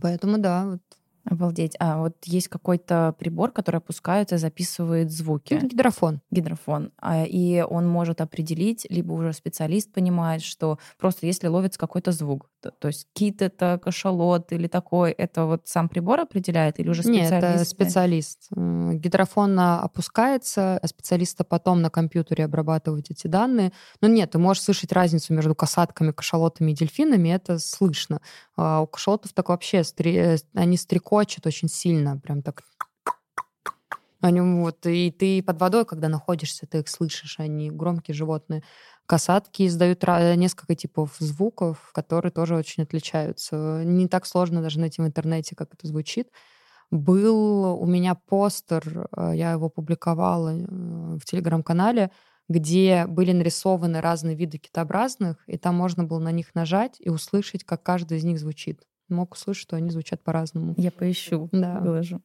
Поэтому да, вот Обалдеть. А вот есть какой-то прибор, который опускается и записывает звуки. Ну, гидрофон. Гидрофон. А, и он может определить, либо уже специалист понимает, что просто если ловится какой-то звук, то, есть кит это кашалот или такой, это вот сам прибор определяет или уже специалист? Нет, это специалист. Гидрофон опускается, а специалиста потом на компьютере обрабатывают эти данные. Но нет, ты можешь слышать разницу между касатками, кашалотами и дельфинами, это слышно. А у кашалотов так вообще, они стрекот хочет очень сильно, прям так они вот, и ты под водой, когда находишься, ты их слышишь, они громкие животные. Касатки издают несколько типов звуков, которые тоже очень отличаются. Не так сложно даже найти в интернете, как это звучит. Был у меня постер, э, я его публиковала э, в телеграм-канале, где были нарисованы разные виды китообразных, и там можно было на них нажать и услышать, как каждый из них звучит мог услышать, что они звучат по-разному. Я поищу, да. выложу.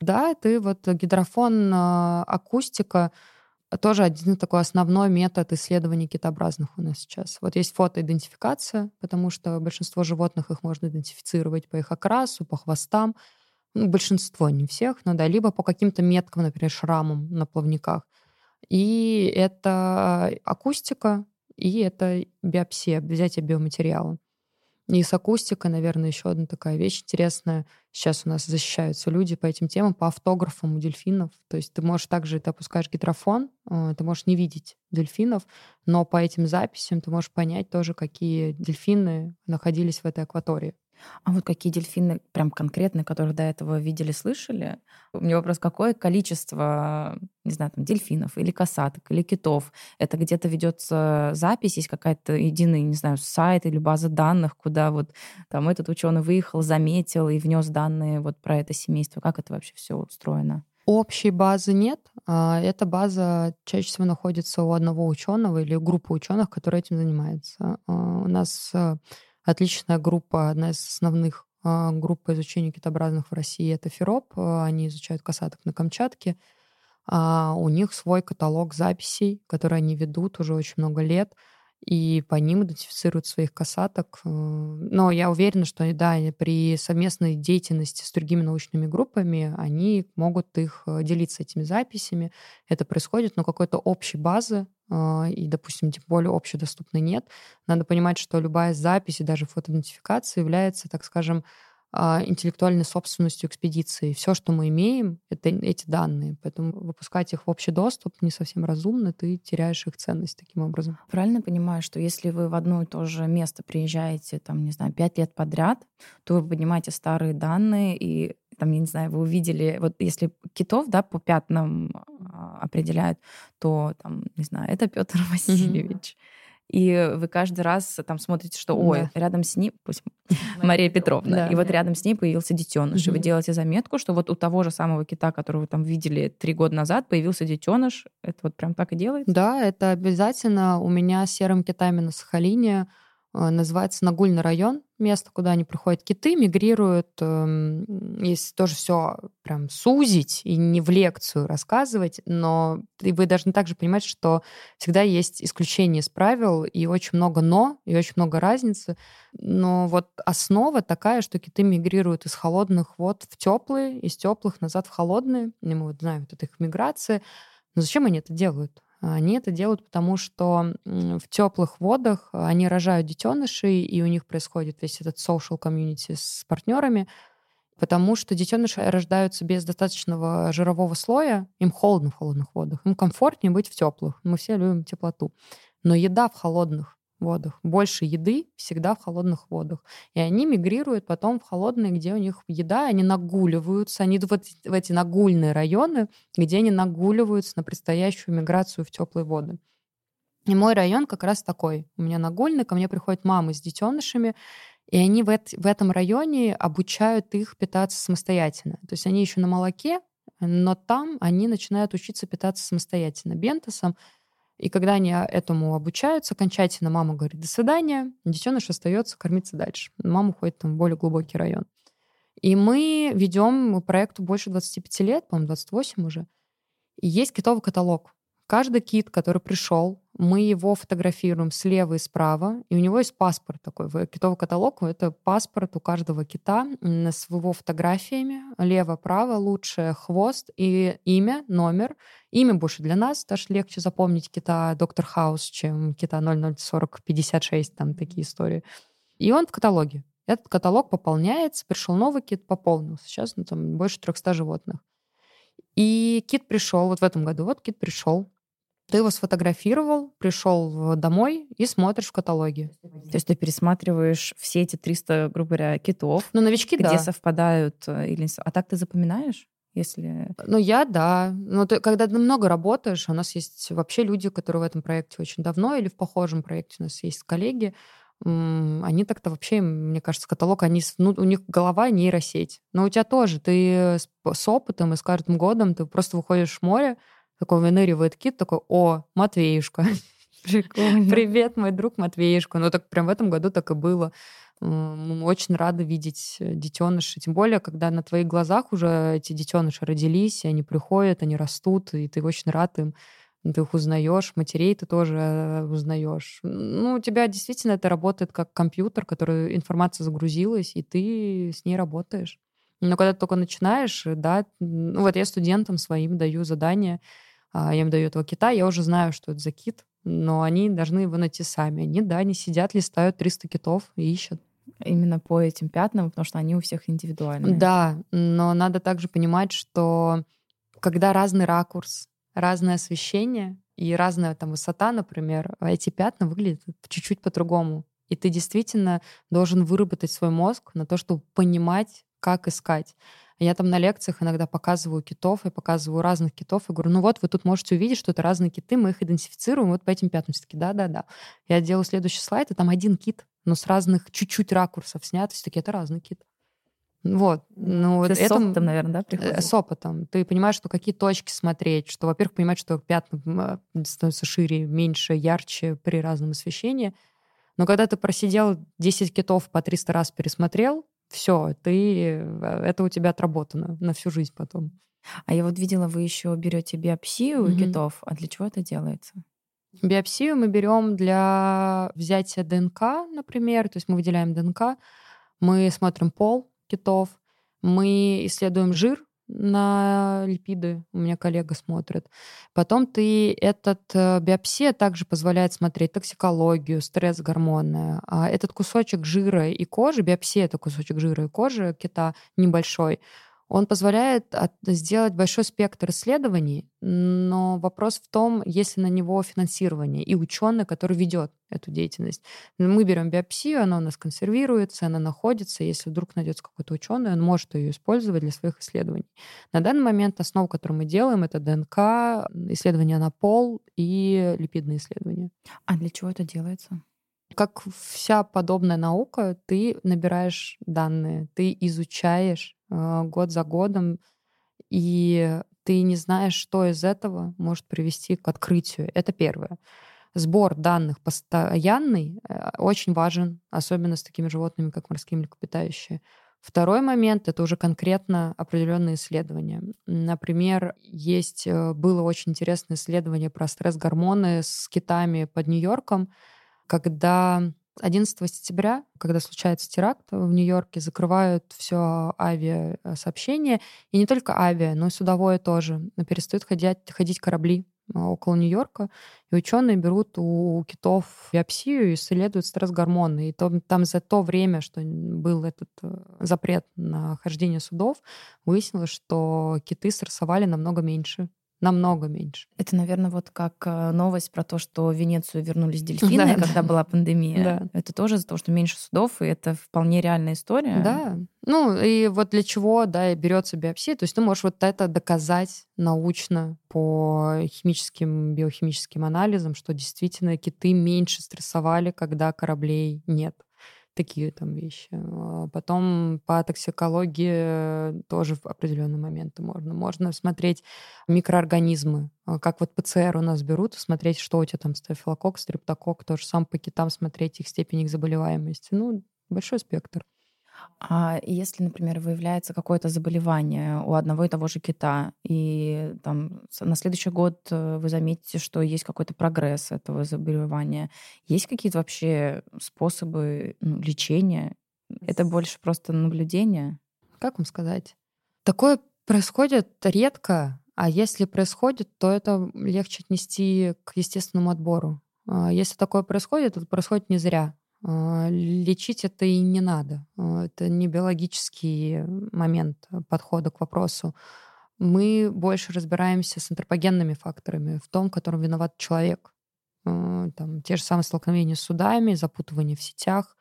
Да, ты вот гидрофон, акустика тоже один такой основной метод исследования китообразных у нас сейчас. Вот есть фотоидентификация, потому что большинство животных их можно идентифицировать по их окрасу, по хвостам. ну, большинство, не всех, но да, либо по каким-то меткам, например, шрамам на плавниках. И это акустика, и это биопсия, взятие биоматериала. И с акустикой, наверное, еще одна такая вещь интересная. Сейчас у нас защищаются люди по этим темам, по автографам у дельфинов. То есть ты можешь также, ты опускаешь гидрофон, э, ты можешь не видеть дельфинов, но по этим записям ты можешь понять тоже, какие дельфины находились в этой акватории. А вот какие дельфины прям конкретные, которых до этого видели, слышали? У меня вопрос, какое количество, не знаю, там, дельфинов или касаток, или китов? Это где-то ведется запись, есть какая-то единый, не знаю, сайт или база данных, куда вот там этот ученый выехал, заметил и внес данные вот про это семейство. Как это вообще все устроено? Общей базы нет. А эта база чаще всего находится у одного ученого или группы ученых, которые этим занимаются. А у нас э, Отличная группа, одна из основных а, групп по изучению китообразных в России — это ФИРОП. А, они изучают касаток на Камчатке. А у них свой каталог записей, которые они ведут уже очень много лет — и по ним идентифицируют своих касаток. Э, но я уверена, что да, при совместной деятельности с другими научными группами они могут их э, делиться этими записями. Это происходит, но какой-то общей базы э, и, допустим, тем более общедоступной нет. Надо понимать, что любая запись и даже фотоидентификация является, так скажем, интеллектуальной собственностью экспедиции. Все, что мы имеем, это эти данные. Поэтому выпускать их в общий доступ не совсем разумно, ты теряешь их ценность таким образом. Правильно понимаю, что если вы в одно и то же место приезжаете, там, не знаю, пять лет подряд, то вы поднимаете старые данные и там, я не знаю, вы увидели, вот если китов, да, по пятнам а, определяют, то там, не знаю, это Петр Васильевич. Mm-hmm и вы каждый раз там смотрите, что, ой, да. рядом с ней, пусть Мария Петровна, да. и вот рядом с ней появился детеныш, угу. и вы делаете заметку, что вот у того же самого кита, которого вы там видели три года назад, появился детеныш. Это вот прям так и делается? Да, это обязательно. У меня с серым китами на Сахалине называется Нагульный район, место, куда они приходят киты, мигрируют. Эм, если тоже все прям сузить и не в лекцию рассказывать, но вы должны также понимать, что всегда есть исключения из правил, и очень много «но», и очень много разницы. Но вот основа такая, что киты мигрируют из холодных вод в теплые, из теплых назад в холодные. И мы вот знаем вот это их миграция. Но зачем они это делают? Они это делают, потому что в теплых водах они рожают детенышей, и у них происходит весь этот social community с партнерами, потому что детеныши рождаются без достаточного жирового слоя, им холодно в холодных водах, им комфортнее быть в теплых. Мы все любим теплоту. Но еда в холодных водах. Больше еды всегда в холодных водах. И они мигрируют потом в холодные, где у них еда, они нагуливаются, они идут в эти, нагульные районы, где они нагуливаются на предстоящую миграцию в теплые воды. И мой район как раз такой. У меня нагульный, ко мне приходят мамы с детенышами, и они в, эт- в этом районе обучают их питаться самостоятельно. То есть они еще на молоке, но там они начинают учиться питаться самостоятельно бентосом, и когда они этому обучаются, окончательно мама говорит «до свидания», детеныш остается кормиться дальше. Мама уходит там в более глубокий район. И мы ведем проекту больше 25 лет, по-моему, 28 уже. И есть китовый каталог. Каждый кит, который пришел, мы его фотографируем слева и справа, и у него есть паспорт такой. В китовый каталог — это паспорт у каждого кита с его фотографиями. Лево-право лучше хвост и имя, номер. Имя больше для нас, даже легче запомнить кита Доктор Хаус, чем кита 004056, там такие истории. И он в каталоге. Этот каталог пополняется, пришел новый кит, пополнился. Сейчас ну, там больше 300 животных. И кит пришел, вот в этом году, вот кит пришел, ты его сфотографировал, пришел домой и смотришь в каталоге. То есть ты пересматриваешь все эти 300, грубо говоря, китов. Ну, новички, где да. совпадают. Э, или... А так ты запоминаешь? Если... Ну, я, да. Но ты, когда ты много работаешь, у нас есть вообще люди, которые в этом проекте очень давно или в похожем проекте у нас есть коллеги, они так-то вообще, мне кажется, каталог, они, ну, у них голова нейросеть. Но у тебя тоже, ты с, с опытом и с каждым годом ты просто выходишь в море, такой выныривает кит, такой, о, Матвеюшка. Прикольно. Привет, мой друг Матвеюшка. Ну, так прям в этом году так и было. Мы очень рады видеть э, детенышей. Тем более, когда на твоих глазах уже эти детеныши родились, и они приходят, они растут, и ты очень рад им. Ты их узнаешь, матерей ты тоже э, узнаешь. Ну, у тебя действительно это работает как компьютер, который информация загрузилась, и ты с ней работаешь. Но когда ты только начинаешь, да, ну вот я студентам своим даю задание, я им даю этого кита, я уже знаю, что это за кит, но они должны его найти сами. Они, да, они сидят, листают 300 китов и ищут. Именно по этим пятнам, потому что они у всех индивидуальные. Да, но надо также понимать, что когда разный ракурс, разное освещение и разная там высота, например, эти пятна выглядят чуть-чуть по-другому. И ты действительно должен выработать свой мозг на то, чтобы понимать, как искать. Я там на лекциях иногда показываю китов, я показываю разных китов, и говорю, ну вот, вы тут можете увидеть, что это разные киты, мы их идентифицируем вот по этим пятнам. Все таки да-да-да. Я делаю следующий слайд, и там один кит, но с разных чуть-чуть ракурсов снят, все таки это разный кит. Вот. Ну, это с опытом, наверное, да, э, приходит? С опытом. Ты понимаешь, что какие точки смотреть, что, во-первых, понимать, что пятна становятся шире, меньше, ярче при разном освещении. Но когда ты просидел 10 китов по 300 раз пересмотрел, все, ты, э, это у тебя отработано на всю жизнь потом. А я вот видела, вы еще берете биопсию у китов. А для чего это делается? Биопсию мы берем для взятия ДНК, например, то есть мы выделяем ДНК, мы смотрим пол китов, мы исследуем жир на липиды, у меня коллега смотрит. Потом ты этот э, биопсия также позволяет смотреть токсикологию, стресс гормоны. А этот кусочек жира и кожи, биопсия это кусочек жира и кожи кита небольшой, он позволяет сделать большой спектр исследований, но вопрос в том, есть ли на него финансирование и ученый, который ведет эту деятельность. Мы берем биопсию, она у нас консервируется, она находится. Если вдруг найдется какой-то ученый, он может ее использовать для своих исследований. На данный момент основу, которую мы делаем, это ДНК, исследования на пол и липидные исследования. А для чего это делается? Как вся подобная наука, ты набираешь данные, ты изучаешь э, год за годом, и ты не знаешь, что из этого может привести к открытию. Это первое. Сбор данных постоянный э, очень важен, особенно с такими животными, как морские млекопитающие. Второй момент — это уже конкретно определенные исследования. Например, есть, э, было очень интересное исследование про стресс-гормоны с китами под Нью-Йорком, когда 11 сентября, когда случается теракт в Нью-Йорке, закрывают все авиасообщение, и не только авиа, но и судовое тоже. Перестают ходить, ходить корабли а, около Нью-Йорка, и ученые берут у китов биопсию и исследуют стресс-гормоны. И там, там за то время, что был этот э, запрет на хождение судов, выяснилось, что киты стрессовали намного меньше намного меньше. Это, наверное, вот как э, новость про то, что в Венецию вернулись дельфины, да, когда да. была пандемия. Да. Это тоже из-за того, что меньше судов, и это вполне реальная история. Да. Ну, и вот для чего, да, берется биопсия. То есть ты можешь вот это доказать научно по химическим, биохимическим анализам, что действительно киты меньше стрессовали, когда кораблей нет такие там вещи. А потом по токсикологии тоже в определенные моменты можно. Можно смотреть микроорганизмы, а как вот ПЦР у нас берут, смотреть, что у тебя там стафилококк, стрептококк, тоже сам по китам смотреть их степень их заболеваемости. Ну, большой спектр. А если, например, выявляется какое-то заболевание у одного и того же кита, и там на следующий год э, вы заметите, что есть какой-то прогресс этого заболевания, есть какие-то вообще способы ну, лечения? Это больше просто наблюдение? Как вам сказать? Такое происходит редко, а если происходит, то это легче отнести к естественному отбору. А если такое происходит, то происходит не зря. А, лечить это и не надо. А, это не биологический момент подхода к вопросу. Мы больше разбираемся с антропогенными факторами, в том, в котором виноват человек. А, там, те же самые столкновения с судами, запутывание в сетях,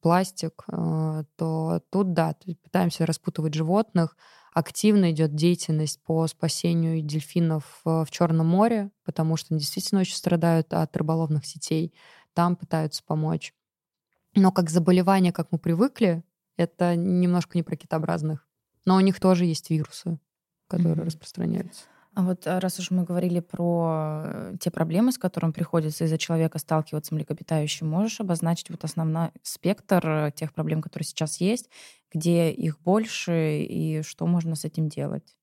пластик, то тут, да, пытаемся распутывать животных. Активно идет деятельность по спасению дельфинов в Черном море, потому что они действительно очень страдают от рыболовных сетей. Там пытаются помочь. Но как заболевание, как мы привыкли, это немножко не про китообразных. Но у них тоже есть вирусы, которые mm-hmm. распространяются. А вот а, раз уж мы говорили про э, те проблемы, с которыми приходится из-за человека сталкиваться млекопитающим, можешь обозначить вот основной спектр э, тех проблем, которые сейчас есть, где их больше и что можно с этим делать?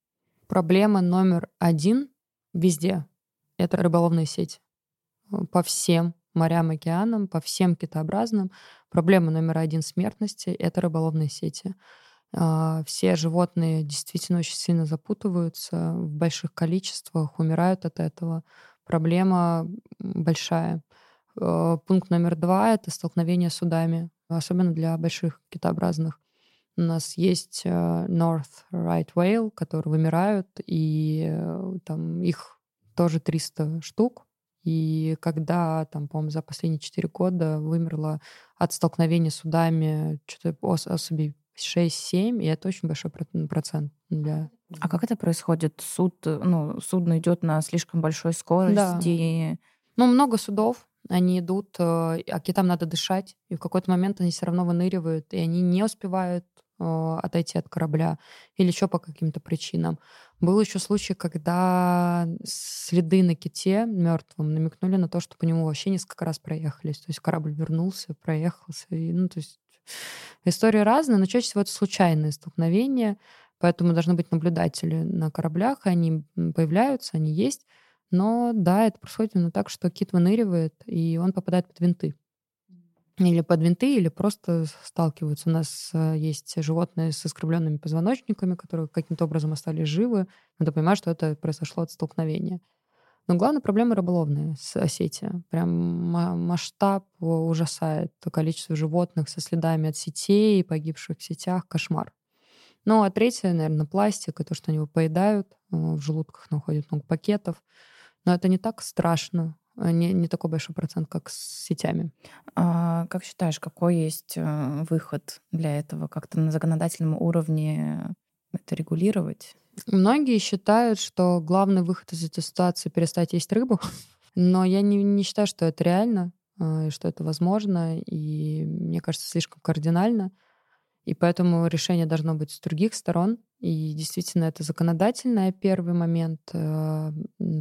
Проблема номер один везде — это рыболовная сеть. По всем морям, океанам, по всем китообразным. Проблема номер один смертности — это рыболовные сети. А, все животные действительно очень сильно запутываются в больших количествах, умирают от этого. Проблема большая. Э, пункт номер два — это столкновение с судами, особенно для больших китообразных. У нас есть э, North Right Whale, которые вымирают, и э, там их тоже 300 штук. И когда, там, по-моему, за последние 4 года вымерло от столкновения с судами что-то особей 6-7, и это очень большой процент для... А как это происходит? Суд, ну, судно идет на слишком большой скорости? Да. Ну, много судов, они идут, э, а китам надо дышать, и в какой-то момент они все равно выныривают, и они не успевают э, отойти от корабля или еще по каким-то причинам. Был еще случай, когда следы на ките мертвом намекнули на то, что по нему вообще несколько раз проехались. То есть корабль вернулся, проехался. И, ну, то есть истории разные, но чаще всего это случайные столкновения, поэтому должны быть наблюдатели на кораблях, они появляются, они есть. Но да, это происходит именно так, что кит выныривает, и он попадает под винты. Или под винты, или просто сталкиваются. У нас э, есть животные с искривленными позвоночниками, которые каким-то образом остались живы. Надо понимать, что это произошло от столкновения. Но главная проблема рыболовная с Осетия. Прям масштаб ужасает. То количество животных со следами от сетей, погибших в сетях. Кошмар. Ну, а третье, наверное, пластик, и то, что они его поедают. Э, в желудках находят много пакетов. Но это не так страшно, э, не, не такой большой процент, как с сетями. А как считаешь, какой есть э, выход для этого? Как-то на законодательном уровне это регулировать? Многие считают, что главный выход из этой ситуации — перестать есть рыбу. Но я не, не считаю, что это реально, э, и что это возможно, и мне кажется, слишком кардинально. И поэтому решение должно быть с других сторон. И действительно, это законодательный первый момент э,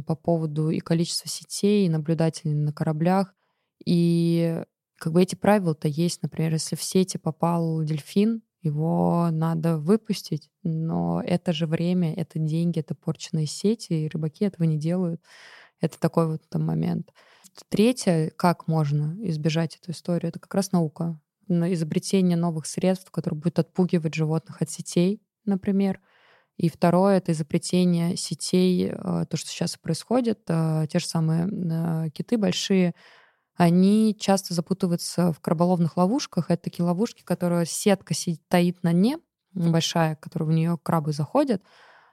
по поводу и количества сетей, и наблюдателей на кораблях. И как бы эти правила-то есть. Например, если в сети попал дельфин, его надо выпустить, но это же время, это деньги, это порченные сети, и рыбаки этого не делают. Это такой вот там момент. Третье, как можно избежать эту историю, это как раз наука. Изобретение новых средств, которые будут отпугивать животных от сетей, например. И второе — это изобретение сетей, э, то, что сейчас происходит. Э, те же самые э, киты большие, они часто запутываются в краболовных ловушках. Это такие ловушки, которые сетка стоит на дне, большая, которая в нее крабы заходят.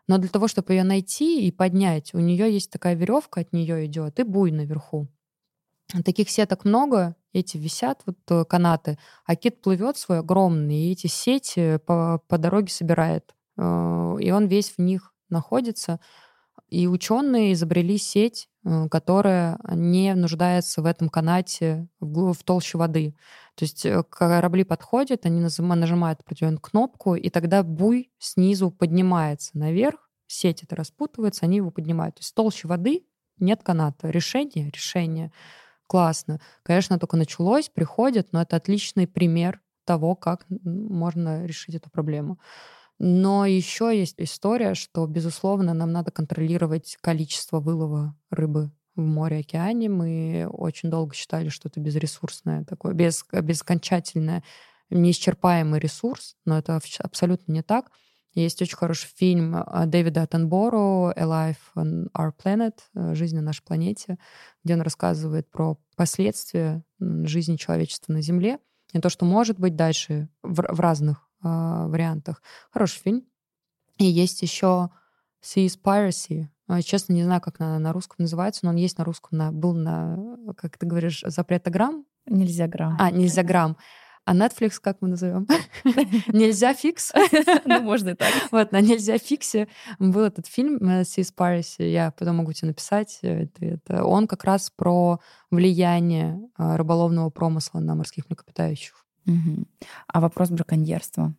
Но для того, чтобы ее найти и поднять, у нее есть такая веревка, от нее идет, и буй наверху. Таких сеток много, эти висят, вот канаты, а кит плывет свой огромный, и эти сети по, по дороге собирает. Э, и он весь в них находится. И ученые изобрели сеть, э, которая не нуждается в этом канате в, толще воды. То есть э, корабли подходят, они нажимают определенную кнопку, и тогда буй снизу поднимается наверх, сеть это распутывается, они его поднимают. То есть в толще воды нет каната. Решение? Решение. Классно. Конечно, только началось, приходят, но это отличный пример того, как можно решить эту проблему. Но еще есть история, что, безусловно, нам надо контролировать количество вылова рыбы в море, океане. Мы очень долго считали, что это безресурсное такое, без, бескончательное, неисчерпаемый ресурс, но это абсолютно не так. Есть очень хороший фильм э, Дэвида Аттенборо «A Life on Our Planet» э, «Жизнь на нашей планете», где он рассказывает про последствия жизни человечества на Земле и то, что может быть дальше в, в разных э, вариантах. Хороший фильм. И есть еще Sea Piracy. Честно, не знаю, как на, на русском называется, но он есть на русском, на, был на, как ты говоришь, запретограмм. Нельзя грамм. А, нельзя грамм. А Netflix как мы назовем? Нельзя фикс. Ну, можно и так. Вот, на Нельзя фиксе был этот фильм Seas Piracy. Я потом могу тебе написать. Это, он как раз про влияние а, рыболовного промысла на морских млекопитающих. А вопрос браконьерства?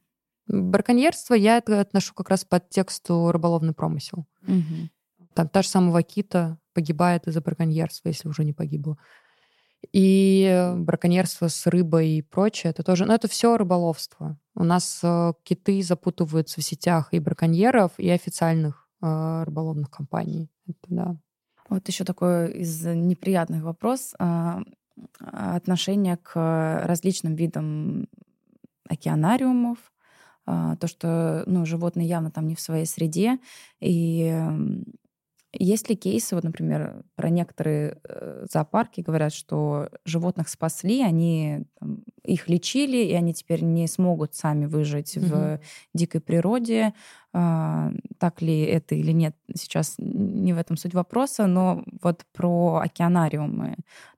Браконьерство я отношу как раз под тексту рыболовный промысел. Там та же самая Вакита погибает из-за браконьерства, если уже не погибла. И браконьерство с рыбой и прочее, это тоже, ну это все рыболовство. У нас э, киты запутываются в сетях и браконьеров, и официальных э, рыболовных компаний. Это да. Вот еще такой из неприятных вопрос. Э, отношение к различным видам океанариумов, а, то, что ну, животные явно там не в своей среде. И есть ли кейсы, вот, например, про некоторые э, зоопарки говорят, что животных спасли, они там, их лечили, и они теперь не смогут сами выжить угу. в дикой природе. А, так ли это или нет, сейчас не в этом суть вопроса, но вот про океанариумы,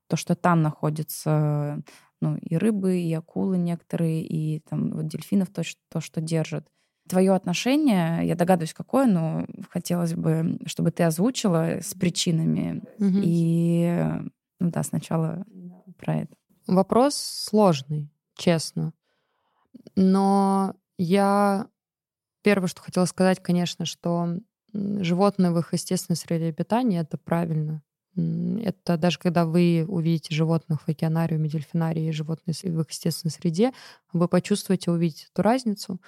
то, что там находятся ну, и рыбы, и акулы некоторые, и там вот дельфинов то, что, то, что держат. Твое отношение, я догадываюсь, какое, но хотелось бы, чтобы ты озвучила с причинами. Угу. И ну да, сначала про это. Вопрос сложный, честно. Но я первое, что хотела сказать, конечно, что животные в их естественной среде обитания это правильно. Это даже когда вы увидите животных в океанариуме, дельфинарии, животные в их естественной среде, вы почувствуете, увидите эту разницу.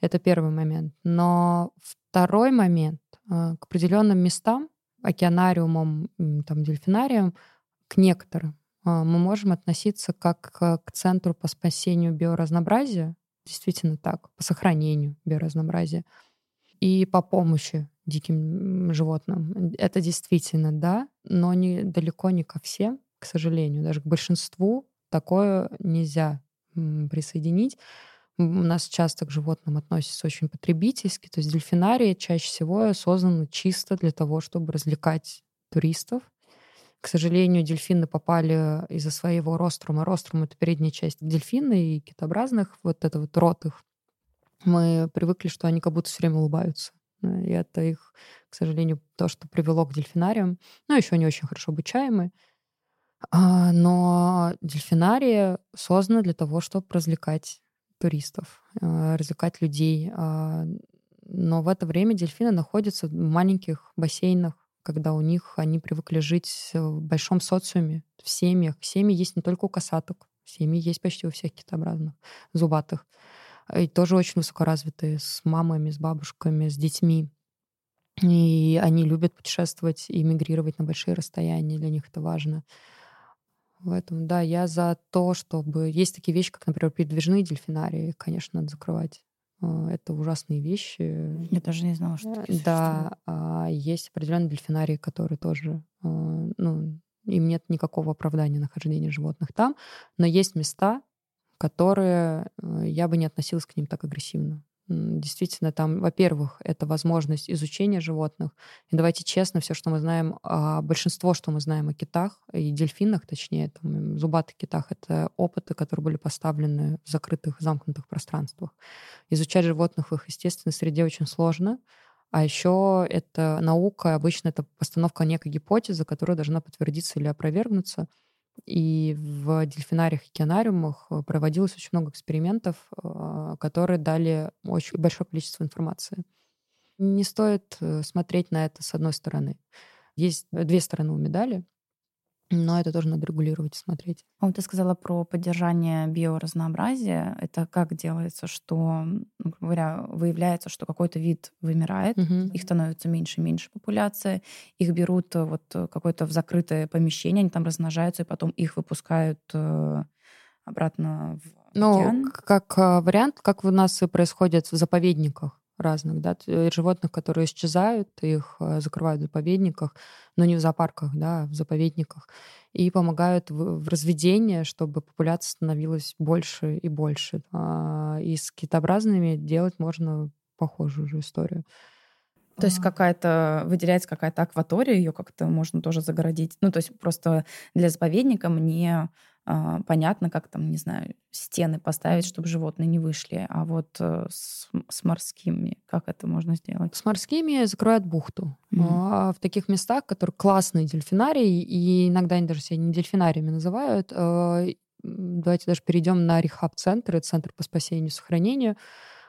Это первый момент. Но второй момент. А, к определенным местам, океанариумам, там, дельфинариям, к некоторым а, мы можем относиться как к центру по спасению биоразнообразия, действительно так, по сохранению биоразнообразия и по помощи диким животным. Это действительно да, но не, далеко не ко всем, к сожалению. Даже к большинству такое нельзя присоединить. У нас часто к животным относятся очень потребительски. То есть дельфинарии чаще всего созданы чисто для того, чтобы развлекать туристов. К сожалению, дельфины попали из-за своего рострума. Рострум — это передняя часть дельфина и китообразных, вот это вот рот их. Мы привыкли, что они как будто все время улыбаются. И это их, к сожалению, то, что привело к дельфинариям. Ну, еще они очень хорошо обучаемы. А, но дельфинарии созданы для того, чтобы развлекать туристов, э, развлекать людей. А, но в это время дельфины находятся в маленьких бассейнах, когда у них они привыкли жить в большом социуме, в семьях. Семьи есть не только у касаток, семьи есть почти у всех китообразных, зубатых. И тоже очень высокоразвитые, с мамами, с бабушками, с детьми. И они любят путешествовать и мигрировать на большие расстояния, для них это важно. В этом, да, я за то, чтобы... Есть такие вещи, как, например, передвижные дельфинарии, конечно, надо закрывать. А, это ужасные вещи. Я даже не знала, что э, такие Да, а есть определенные дельфинарии, которые тоже, а, ну, им нет никакого оправдания нахождения животных там, но есть места, которые э, я бы не относилась к ним так агрессивно. Действительно, там, во-первых, это возможность изучения животных. И давайте честно, все, что мы знаем, а большинство, что мы знаем о китах и дельфинах, точнее, там, зубатых китах, это опыты, которые были поставлены в закрытых, замкнутых пространствах. Изучать животных в их естественной среде очень сложно. А еще это наука, обычно это постановка некой гипотезы, которая должна подтвердиться или опровергнуться. И в дельфинариях и океанариумах э, проводилось очень много экспериментов, а, которые дали очень большое количество информации. Не стоит э, смотреть на это с одной стороны. Есть две стороны у медали. Но это тоже надо регулировать и смотреть. А вот ты сказала про поддержание биоразнообразия. Это как делается, что, ну, говоря, выявляется, что какой-то вид вымирает, угу. их становится меньше и меньше популяция, их берут э, вот э, какое-то в закрытое помещение, они там размножаются, и потом их выпускают э, обратно в ну, океан? как вариант, как у нас и происходит в заповедниках разных, да, животных, которые исчезают, их э, закрывают в заповедниках, но не в зоопарках, да, а в заповедниках, и помогают в, в разведении, чтобы популяция становилась больше и больше. А, и с китообразными делать можно похожую же историю. То есть какая-то выделяется какая-то акватория, ее как-то можно тоже загородить. Ну, то есть просто для заповедника мне а, понятно, как там, не знаю, стены поставить, чтобы животные не вышли. А вот э, с, с морскими, как это можно сделать? С морскими закроют бухту. Mm-hmm. А в таких местах, которые классные дельфинарии, и иногда они даже себя не дельфинариями называют, э, давайте даже перейдем на рехаб-центр, это центр по спасению и сохранению,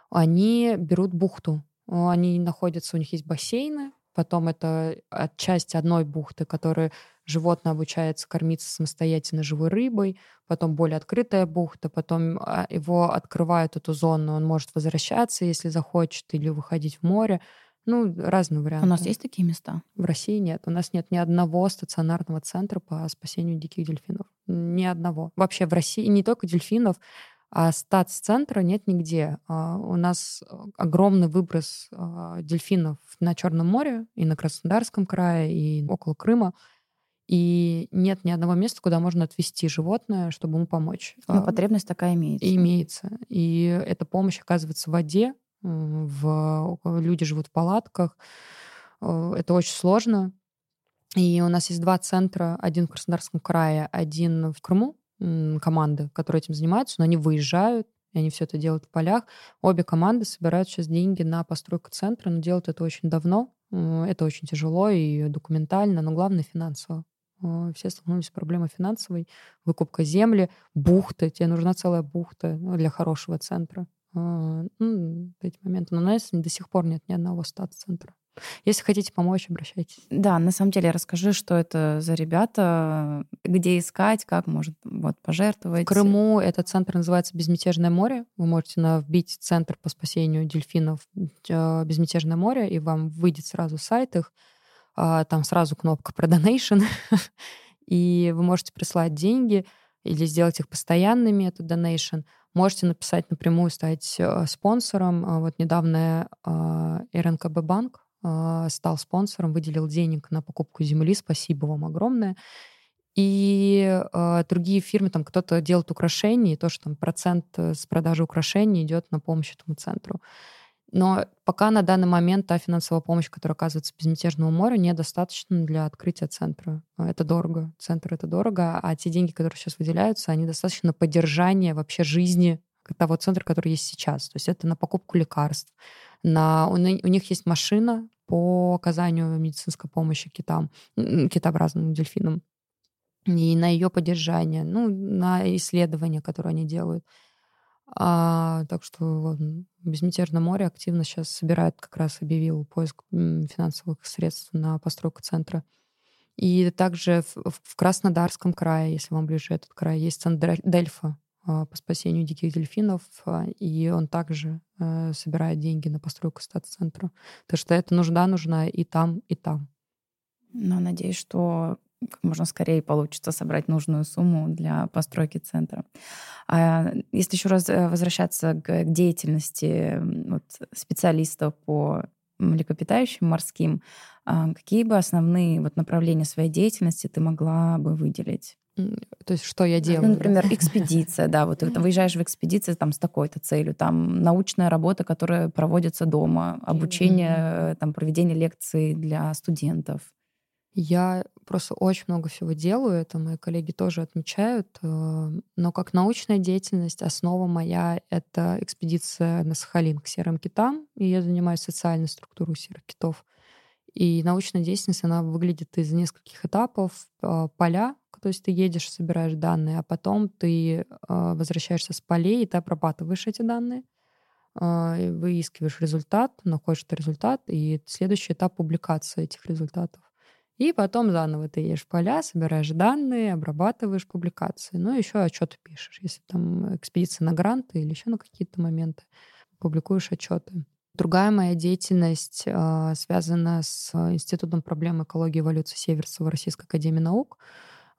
они берут бухту. Они находятся, у них есть бассейны, потом это часть одной бухты, которая животное обучается кормиться самостоятельно живой рыбой, потом более открытая бухта, потом а, его открывают эту зону, он может возвращаться, если захочет, или выходить в море. Ну, разные варианты. У нас есть такие места? В России нет. У нас нет ни одного стационарного центра по спасению диких дельфинов. Ни одного. Вообще в России не только дельфинов, А статс-центра нет нигде. А, у нас огромный выброс а, дельфинов на Черном море и на Краснодарском крае, и около Крыма. И нет ни одного места, куда можно отвезти животное, чтобы ему помочь. Но потребность такая имеется. Имеется. И эта помощь оказывается в воде. В... Люди живут в палатках. Это очень сложно. И у нас есть два центра. Один в Краснодарском крае, один в Крыму. Команды, которые этим занимаются, но они выезжают, и они все это делают в полях. Обе команды собирают сейчас деньги на постройку центра, но делают это очень давно. Это очень тяжело и документально, но главное финансово. А, все столкнулись с проблемой финансовой, выкупка земли, бухты, тебе нужна целая бухта ну, для хорошего центра. А, ну, эти моменты. Но у нас до сих пор нет ни одного стат-центра. Если хотите помочь, обращайтесь. Да, на самом деле расскажи, что это за ребята, где искать, как может вот, пожертвовать. В Крыму этот центр называется «Безмятежное море». Вы можете вбить центр по спасению дельфинов а, «Безмятежное море», и вам выйдет сразу сайт их. А, там сразу кнопка про donation, и вы можете прислать деньги или сделать их постоянными, это donation. Можете написать напрямую, стать э, спонсором. А, вот недавно а, РНКБ банк стал спонсором, выделил денег на покупку земли. Спасибо вам огромное. И э, другие фирмы, там кто-то делает украшения, и то, что там процент э, с продажи украшений идет на помощь этому центру. Но пока на данный момент та финансовая помощь, которая оказывается Безмятежному морю, недостаточно для открытия центра. Это дорого. Центр — это дорого. А те деньги, которые сейчас выделяются, они достаточно на поддержание вообще жизни того центра, который есть сейчас. То есть это на покупку лекарств. На, у, у них есть машина по оказанию медицинской помощи китам, китообразным дельфинам. И на ее поддержание, ну, на исследования, которые они делают. А, так что вот, Безмятежное море активно сейчас собирает, как раз объявил поиск финансовых средств на постройку центра. И также в, в Краснодарском крае, если вам ближе этот край, есть центр Дельфа по спасению диких дельфинов, а, и он также э, собирает деньги на постройку стат-центра. Так что эта нужда нужна и там, и там. Ну, надеюсь, что как можно скорее получится собрать нужную сумму для постройки центра. А если еще раз э, возвращаться к деятельности вот, специалистов по млекопитающим морским, а какие бы основные вот направления своей деятельности ты могла бы выделить? То есть что я делаю? Ну, например, экспедиция, да, вот ты выезжаешь в экспедицию там с такой-то целью, там научная работа, которая проводится дома, обучение, там проведение лекций для студентов. Я просто очень много всего делаю, это мои коллеги тоже отмечают, э, но как научная деятельность основа моя — это экспедиция на Сахалин к серым китам, и я занимаюсь социальной структурой серых китов. И научная деятельность, она выглядит из нескольких этапов. Э, поля, то есть ты едешь, собираешь данные, а потом ты э, возвращаешься с полей, и ты обрабатываешь эти данные, выискиваешь результат, находишь этот результат, и следующий этап — публикация этих результатов. И потом заново ты едешь в поля, собираешь данные, обрабатываешь публикации. Ну, еще отчеты пишешь. Если там экспедиция на гранты или еще на какие-то моменты, публикуешь отчеты. Другая моя деятельность э, связана с Институтом проблем экологии и эволюции Северцева Российской Академии Наук.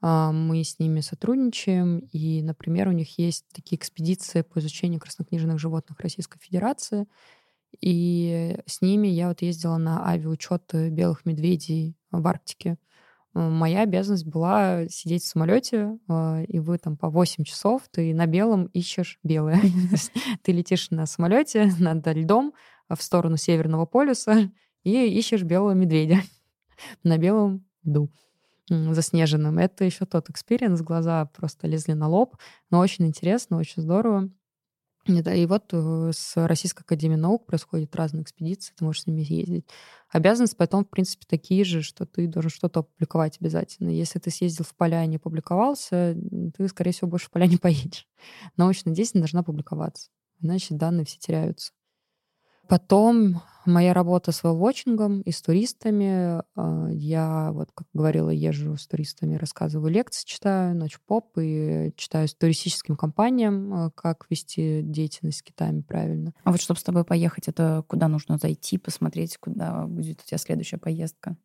Э, мы с ними сотрудничаем, и, например, у них есть такие экспедиции по изучению краснокнижных животных Российской Федерации. И с ними я вот ездила на авиаучет белых медведей в Арктике. Моя обязанность была сидеть в самолете, и вы там по 8 часов, ты на белом ищешь белое. Ты летишь на самолете над льдом в сторону Северного полюса и ищешь белого медведя на белом льду заснеженным. Это еще тот experience, глаза просто лезли на лоб, но очень интересно, очень здорово. И вот э, с Российской Академией Наук происходят разные экспедиции, ты можешь с ними ездить. Обязанности потом, в принципе, такие же, что ты должен что-то опубликовать обязательно. Если ты съездил в поля и не публиковался, ты, скорее всего, больше в поля не поедешь. Научная деятельность должна публиковаться, иначе данные все теряются. Потом моя работа с велвотчингом и с туристами. А, я, вот как говорила, езжу с туристами, рассказываю лекции, читаю, ночь поп и читаю с туристическим компаниям, а, как вести деятельность с Китаями правильно. А вот чтобы с тобой поехать, это куда нужно зайти, посмотреть, куда будет у тебя следующая поездка?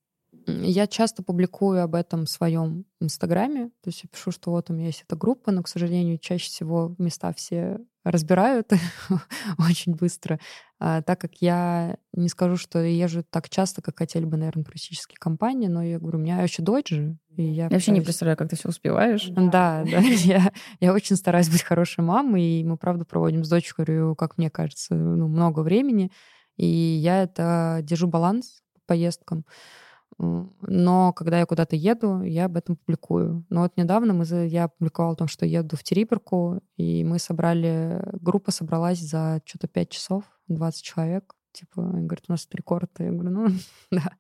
Я часто публикую об этом в своем инстаграме. То есть я пишу, что вот у меня есть эта группа, но, к сожалению, чаще всего места все разбирают очень быстро, а, так как я не скажу, что езжу так часто, как хотели бы, наверное, туристические компании, но я говорю, у меня еще дочь же, и я... Я вообще не представляю, как ты все успеваешь. Да, да, я, я очень стараюсь быть хорошей мамой, и мы, правда, проводим с дочерью, как мне кажется, ну, много времени, и я это держу баланс по поездкам. Но когда я куда-то еду, я об этом публикую. Но вот недавно мы, я публиковала о том, что еду в Териперку, и мы собрали, группа собралась за что-то 5 часов, 20 человек. Типа, говорит, у нас рекорд. Я говорю, ну, да.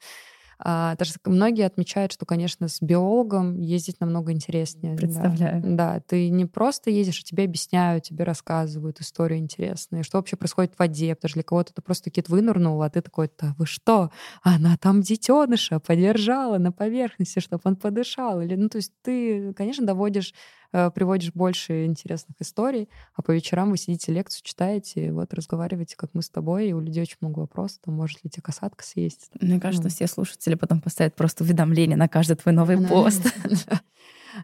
А, даже многие отмечают, что, конечно, с биологом ездить намного интереснее. Представляю. Да. да, ты не просто ездишь, а тебе объясняют, тебе рассказывают истории интересные, что вообще происходит в воде, потому что для кого-то это просто кит вынырнул, а ты такой, да вы что, она там детеныша подержала на поверхности, чтобы он подышал. Или, ну, то есть ты, конечно, доводишь приводишь больше интересных историй, а по вечерам вы сидите лекцию читаете, и вот разговариваете, как мы с тобой, и у людей очень много вопросов, там, может ли тебе касатка съесть. Мне кажется, ну. все слушатели потом поставят просто уведомление на каждый твой новый пост.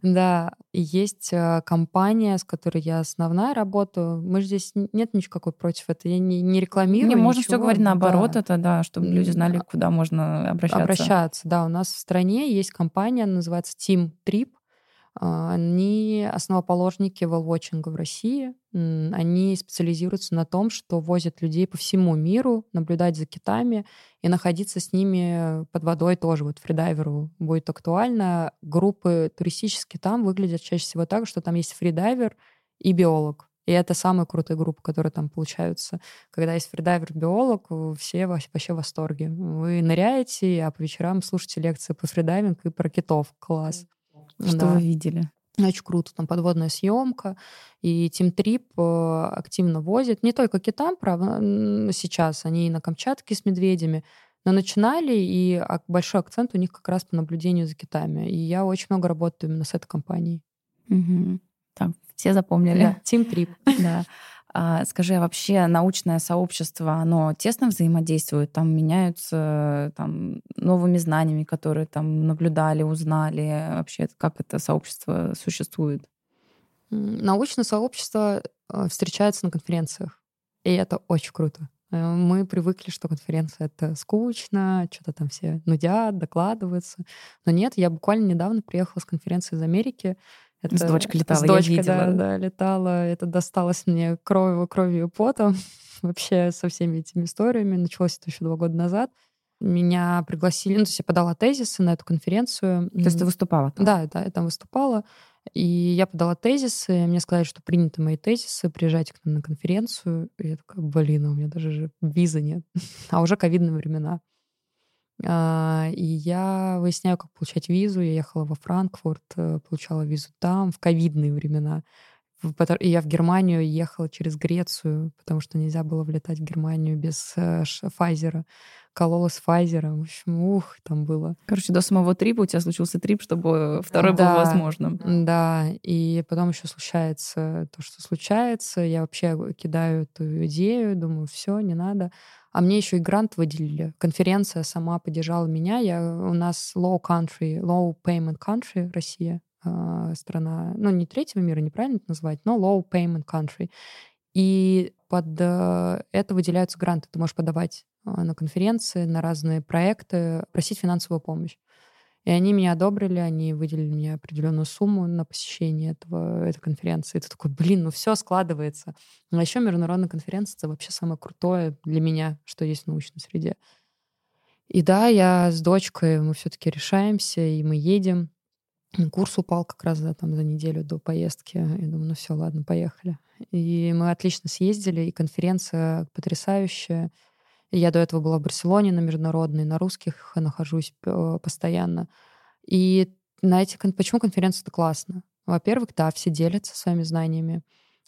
Да, есть э, компания, с которой я основная работаю. Мы же здесь нет ничего против этого. Я не, не рекламирую. Не, можно все говорить наоборот, да. это да, чтобы люди знали, куда можно обращаться. Обращаться, да. У нас в стране есть компания, называется Team Trip. А, они основоположники велвотчинга в России. Они специализируются на том, что возят людей по всему миру, наблюдать за китами и находиться с ними под водой тоже. Вот фридайверу будет актуально. Группы туристические там выглядят чаще всего так, что там есть фридайвер и биолог. И это самые крутые группы, которые там получаются. Когда есть фридайвер-биолог, все вообще в восторге. Вы ныряете, а по вечерам слушаете лекции по фридайвингу и про китов. Класс. Что да. вы видели? Очень круто. Там подводная съемка. И Team Trip э, активно возит. Не только китам, правда, сейчас. Они и на Камчатке с медведями. Но начинали, и большой акцент у них как раз по наблюдению за китами. И я очень много работаю именно с этой компанией. Угу. Так, все запомнили. Да, Team Trip. Да. А, скажи, а вообще научное сообщество, оно тесно взаимодействует? Там меняются там, новыми знаниями, которые там наблюдали, узнали? Вообще, как это сообщество существует? Научное сообщество э, встречается на конференциях, и это очень круто. Э, мы привыкли, что конференция это скучно, что-то там все нудят, докладываются. Но нет, я буквально недавно приехала с конференции из Америки, это, с дочкой летала, с дочкой, я видела. Да, да, летала. Это досталось мне кровью, кровью и потом. Вообще со всеми этими историями. Началось это еще два года назад. Меня пригласили, ну, то есть я подала тезисы на эту конференцию. То есть ты выступала там? Да, да, я там выступала. И я подала тезисы, мне сказали, что приняты мои тезисы, приезжайте к нам на конференцию. И я такая, блин, а у меня даже визы нет. а уже ковидные времена. А, и я выясняю, как получать визу. Я ехала во Франкфурт, э, получала визу там в ковидные времена. И я в Германию ехала через Грецию, потому что нельзя было влетать в Германию без э, Файзера. Колола с Файзером. В общем, ух, там было. Короче, до самого трипа у тебя случился трип, чтобы второй да, был возможным. Да, и потом еще случается то, что случается. Я вообще кидаю эту идею, думаю, все, не надо. А мне еще и грант выделили. Конференция сама поддержала меня. Я, у нас low country, low payment country, Россия, э, страна, ну, не третьего мира, неправильно это назвать, но low payment country. И под э, это выделяются гранты. Ты можешь подавать э, на конференции, на разные проекты, просить финансовую помощь. И они меня одобрили, они выделили мне определенную сумму на посещение этого, этой конференции. И ты такой, блин, ну все складывается. А еще международная конференция — это вообще самое крутое для меня, что есть в научной среде. И да, я с дочкой, мы все-таки решаемся, и мы едем. Курс упал как раз да, там, за неделю до поездки. Я думаю, ну все, ладно, поехали. И мы отлично съездили, и конференция потрясающая. Я до этого была в Барселоне на международной, на русских нахожусь э, постоянно. И на эти... Почему конференция это классно? Во-первых, да, все делятся своими знаниями,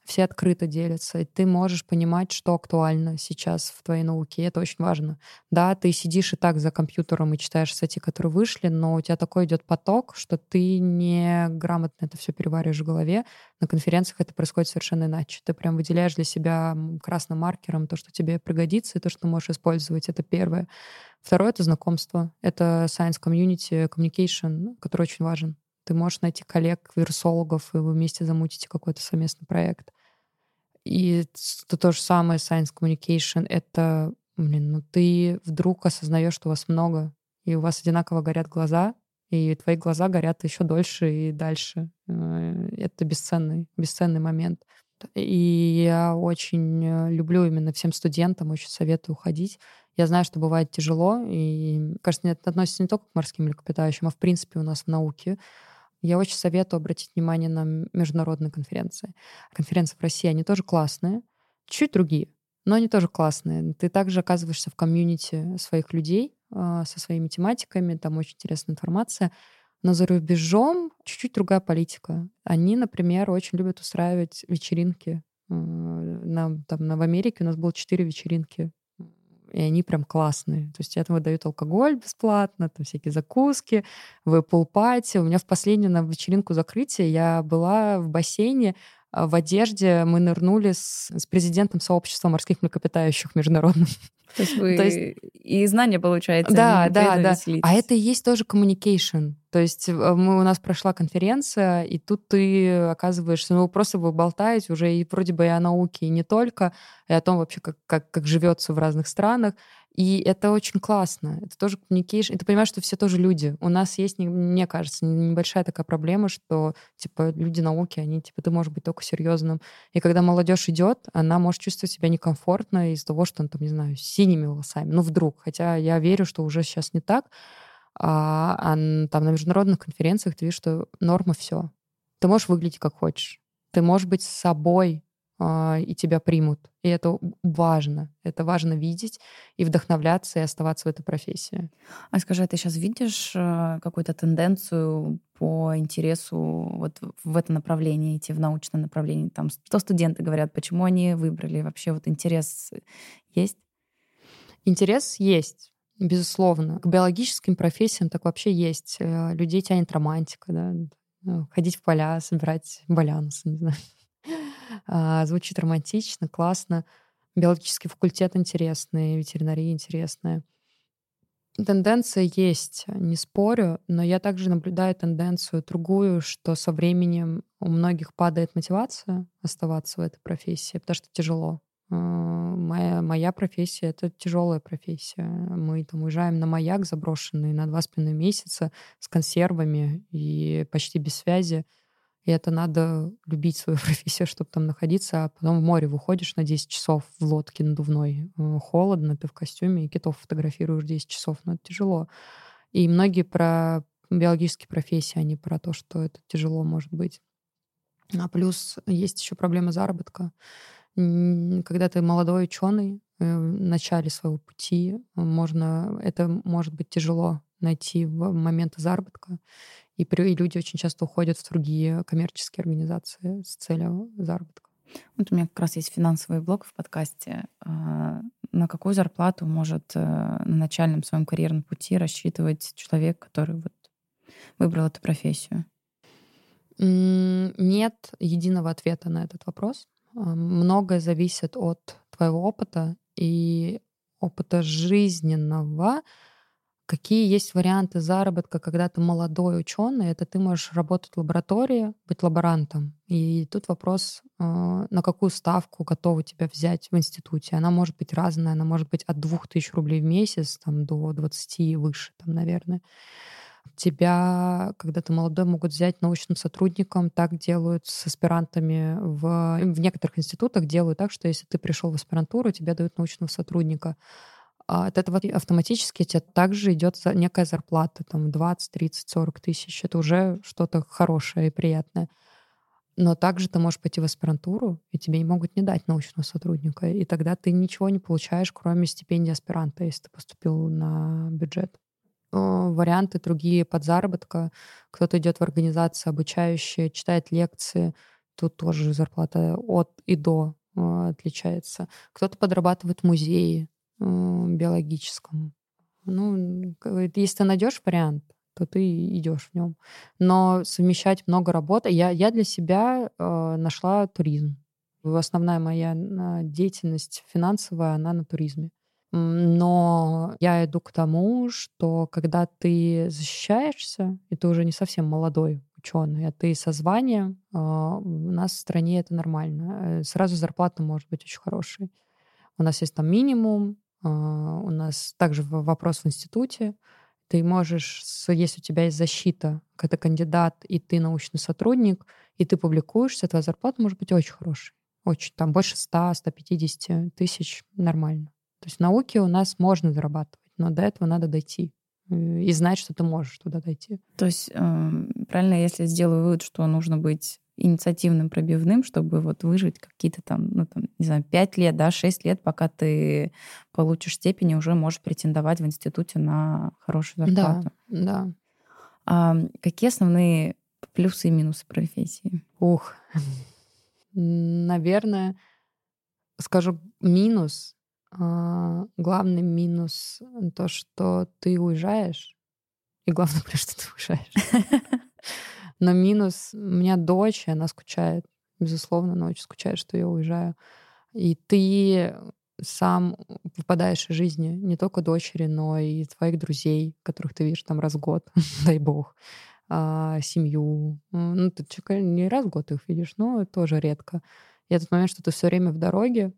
все открыто делятся, и ты можешь понимать, что актуально сейчас в твоей науке, и это очень важно. Да, ты сидишь и так за компьютером и читаешь статьи, которые вышли, но у тебя такой идет поток, что ты не грамотно это все перевариваешь в голове. На конференциях это происходит совершенно иначе. Ты прям выделяешь для себя красным маркером то, что тебе пригодится, и то, что ты можешь использовать. Это первое. Второе — это знакомство. Это science community, communication, который очень важен. Ты можешь найти коллег, вирусологов, и вы вместе замутите какой-то совместный проект. И то, то же самое Science Communication — это, блин, ну ты вдруг осознаешь, что вас много, и у вас одинаково горят глаза, и твои глаза горят еще дольше и дальше. Э, это бесценный, бесценный момент. И я очень э, люблю именно всем студентам, очень советую уходить. Я знаю, что бывает тяжело, и, кажется, это относится не только к морским млекопитающим, а в принципе у нас в науке. Я очень советую обратить внимание на международные конференции. Конференции в России, они тоже классные, чуть другие, но они тоже классные. Ты также оказываешься в комьюнити своих людей э, со своими тематиками, там очень интересная информация. Но за рубежом чуть-чуть другая политика. Они, например, очень любят устраивать вечеринки. Э, на, там, на, в Америке у нас было четыре вечеринки и они прям классные. То есть этому дают алкоголь бесплатно, там всякие закуски, в пати. У меня в последнюю на вечеринку закрытия я была в бассейне, а, в одежде мы нырнули с, с президентом сообщества морских млекопитающих международным. То есть вы То есть... и знания получаете. Да, да, да. А это и есть тоже communication. То есть э, мы, у нас прошла конференция, и тут ты оказываешься, ну, просто вы болтаете уже и вроде бы и о науке, и не только, и о том вообще, как, как, как живется в разных странах. И это очень классно. Это тоже communication. И ты понимаешь, что все тоже люди. У нас есть, мне кажется, небольшая такая проблема, что, типа, люди науки, они, типа, ты можешь быть только серьезным. И когда молодежь идет, она может чувствовать себя некомфортно из-за того, что он, там, не знаю, синими волосами. Ну, вдруг. Хотя я верю, что уже сейчас не так. А, а там на международных конференциях ты видишь, что норма все. Ты можешь выглядеть как хочешь. Ты можешь быть с собой, а, и тебя примут. И это важно. Это важно видеть и вдохновляться, и оставаться в этой профессии. А скажи, а ты сейчас видишь э, какую-то тенденцию по интересу вот в это направление, идти в научное направление? Там, что студенты говорят, почему они выбрали? Вообще вот интерес есть? Интерес есть. Безусловно. К биологическим профессиям так вообще есть. Э, людей тянет романтика, да? Ну, ходить в поля, собирать балянусы, не знаю. А, звучит романтично, классно. Биологический факультет интересный, ветеринария интересная. Тенденция есть, не спорю, но я также наблюдаю тенденцию другую, что со временем у многих падает мотивация оставаться в этой профессии, потому что тяжело. А, моя, моя профессия — это тяжелая профессия. Мы там уезжаем на маяк заброшенный на два с половиной месяца с консервами и почти без связи. И это надо любить свою профессию, чтобы там находиться. А потом в море выходишь на 10 часов в лодке надувной. Э, холодно, ты в костюме, и китов фотографируешь 10 часов. Но это тяжело. И многие про биологические профессии, они про то, что это тяжело может быть. А плюс есть еще проблема заработка. Когда ты молодой ученый, э, в начале своего пути, можно, это может быть тяжело найти в момент заработка. И, и люди очень часто уходят в другие коммерческие организации с целью заработка. Вот у меня как раз есть финансовый блок в подкасте. А, на какую зарплату может э, на начальном своем карьерном пути рассчитывать человек, который вот выбрал эту профессию? Нет единого ответа на этот вопрос. А, многое зависит от твоего опыта и опыта жизненного, Какие есть варианты заработка, когда ты молодой ученый? Это ты можешь работать в лаборатории, быть лаборантом. И тут вопрос, а, на какую ставку готовы тебя взять в институте. Она может быть разная, она может быть от 2000 рублей в месяц там, до 20 и выше, там, наверное. Тебя, когда ты молодой, могут взять научным сотрудником. Так делают с аспирантами в, в некоторых институтах. Делают так, что если ты пришел в аспирантуру, тебе дают научного сотрудника а от этого автоматически тебе также идет некая зарплата, там 20, 30, 40 тысяч. Это уже что-то хорошее и приятное. Но также ты можешь пойти в аспирантуру, и тебе не могут не дать научного сотрудника. И тогда ты ничего не получаешь, кроме стипендии аспиранта, если ты поступил на бюджет. Варианты другие подзаработка. Кто-то идет в организации обучающие, читает лекции, тут тоже зарплата от и до э, отличается. Кто-то подрабатывает в музее э, биологическом. Ну, если ты найдешь вариант, то ты идешь в нем. Но совмещать много работы. Я, я для себя э, нашла туризм. Основная моя деятельность финансовая, она на туризме. Но я иду к тому, что когда ты защищаешься, и ты уже не совсем молодой ученый, а ты со званием, а, у нас в стране это нормально. Э, сразу зарплата может быть очень хорошей. У нас есть там минимум, а, у нас также вопрос в институте. Ты можешь, если у тебя есть защита, когда кандидат, и ты научный сотрудник, и ты публикуешься, твоя зарплата может быть очень хорошей. Очень, там больше 100-150 тысяч нормально. То есть в науке у нас можно зарабатывать, но до этого надо дойти э, и знать, что ты можешь туда дойти. То есть эм, правильно, если сделаю вывод, что нужно быть инициативным, пробивным, чтобы вот выжить какие-то там, ну, там, не знаю, 5 лет, да, 6 лет, пока ты получишь степень и уже можешь претендовать в институте на хорошую зарплату. Да, да. А какие основные плюсы и минусы профессии? Ух, наверное, скажу минус. А, главный минус то, что ты уезжаешь, и главное, что ты уезжаешь. Но минус, у меня дочь, и она скучает. Безусловно, она очень скучает, что я уезжаю. И ты сам выпадаешь из жизни не только дочери, но и твоих друзей, которых ты видишь там раз в год, дай бог, а, семью. Ну, ты не раз в год их видишь, но тоже редко. И этот момент, что ты все время в дороге,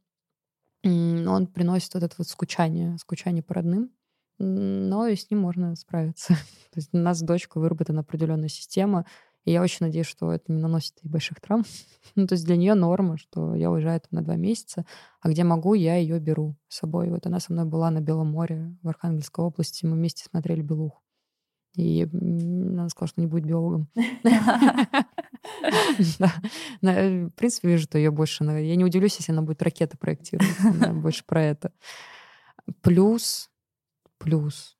он приносит вот это вот скучание, скучание по родным но и с ним можно справиться. То есть у нас с дочкой выработана определенная система, и я очень надеюсь, что это не наносит ей больших травм. ну, то есть для нее норма, что я уезжаю там на два месяца, а где могу, я ее беру с собой. Вот она со мной была на Белом море в Архангельской области, мы вместе смотрели Белух. И она сказала, что не будет биологом. В принципе, вижу, что ее больше... Я не удивлюсь, если она будет ракеты проектировать. Больше про это. Плюс, плюс,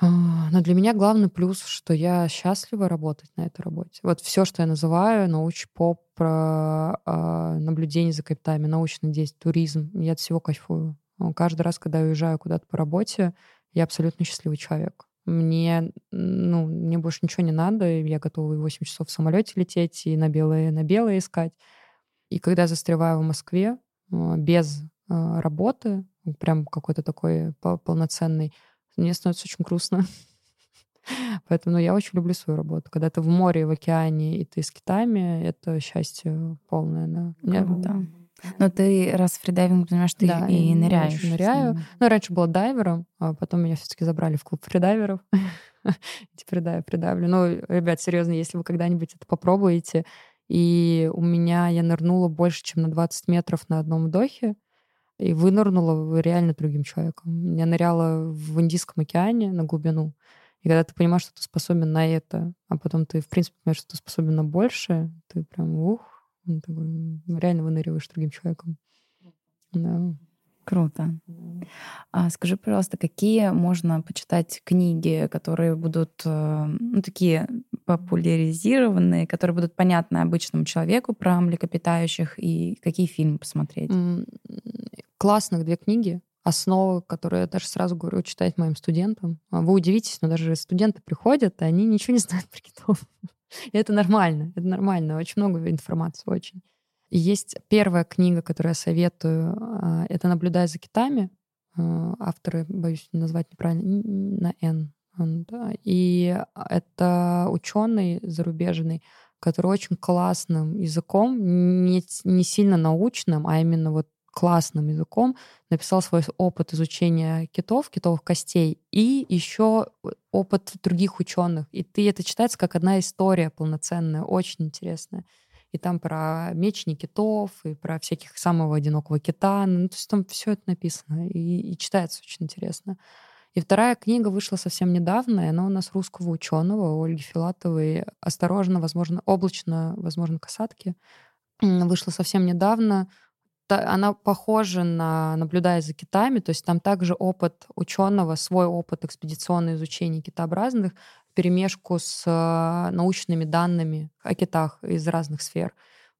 а, но для меня главный плюс, что я счастлива работать на этой работе. Вот все, что я называю, науч-поп, про э, наблюдение за криптами, научный действие, туризм, я от всего кайфую. Каждый раз, когда я уезжаю куда-то по работе, я абсолютно счастливый человек. Мне, ну, мне больше ничего не надо, я готова и 8 часов в самолете лететь, и на белое, на белое искать. И когда застреваю в Москве а, без работы, прям какой-то такой полноценный, мне становится очень грустно. Поэтому ну, я очень люблю свою работу. Когда ты в море, в океане, и ты с китами, это счастье полное. Да. Круто. Но ты раз фридайвинг, понимаешь, ты да, и ныряешь. ныряю. Ну, раньше была дайвером, а потом меня все таки забрали в клуб фридайверов. Теперь да, я придавлю. Ну, ребят, серьезно, если вы когда-нибудь это попробуете, и у меня я нырнула больше, чем на 20 метров на одном вдохе, и вынырнула реально другим человеком. Я ныряла в Индийском океане на глубину. И когда ты понимаешь, что ты способен на это, а потом ты, в принципе, понимаешь, что ты способен на больше, ты прям, ух, ну, такой, реально выныриваешь другим человеком. Да. Круто. А скажи, пожалуйста, какие можно почитать книги, которые будут э, ну, такие популяризированные, которые будут понятны обычному человеку про млекопитающих, и какие фильмы посмотреть? Классных две книги основы, которые я даже сразу говорю читать моим студентам. Вы удивитесь, но даже студенты приходят, и они ничего не знают про китов. И это нормально, это нормально. Очень много информации, очень. Есть первая книга, которую я советую, а, это «Наблюдая за китами». А, авторы, боюсь назвать неправильно, на «Н». И это ученый зарубежный, который очень классным языком, не, не сильно научным, а именно вот классным языком написал свой опыт изучения китов, китовых костей, и еще опыт других ученых. И ты это читается как одна история полноценная, очень интересная и там про мечни китов, и про всяких самого одинокого кита. Ну, то есть там все это написано, и, и читается очень интересно. И вторая книга вышла совсем недавно, и она у нас русского ученого Ольги Филатовой «Осторожно, возможно, облачно, возможно, касатки». Вышла совсем недавно. Она похожа на «Наблюдая за китами», то есть там также опыт ученого, свой опыт экспедиционного изучения китообразных, перемешку с а, научными данными о китах из разных сфер.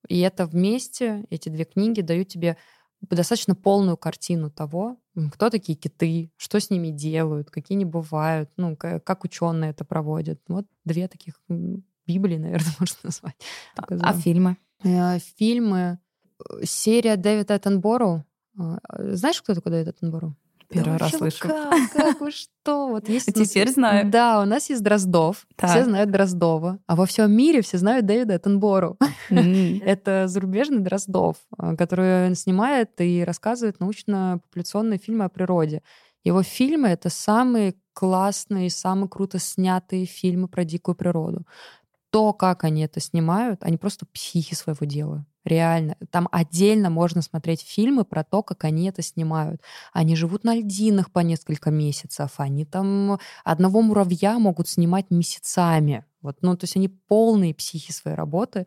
И это вместе, эти две книги дают тебе достаточно полную картину того, кто такие киты, что с ними делают, какие они бывают, ну, как ученые это проводят. Вот две таких Библии, наверное, можно назвать. А, а фильмы? Э, фильмы. Э, серия Дэвида Эттенборо. А, знаешь, кто такой Дэвид Эттенборо? Первый да раз слышу. Как, как вы что? Вот есть Теперь знаю. Да, у нас есть Дроздов. Так. Все знают Дроздова. А во всем мире все знают Дэвида Эттенбору. Это зарубежный Дроздов, э, который снимает и рассказывает научно-популяционные фильмы о природе. Его фильмы — это самые классные, самые круто снятые фильмы про дикую природу. То, как они это снимают, они просто психи своего дела. Реально. Там отдельно можно смотреть фильмы про то, как они это снимают. Они живут на льдинах по несколько месяцев. Они там одного муравья могут снимать месяцами. Вот, ну, то есть они полные психи своей работы.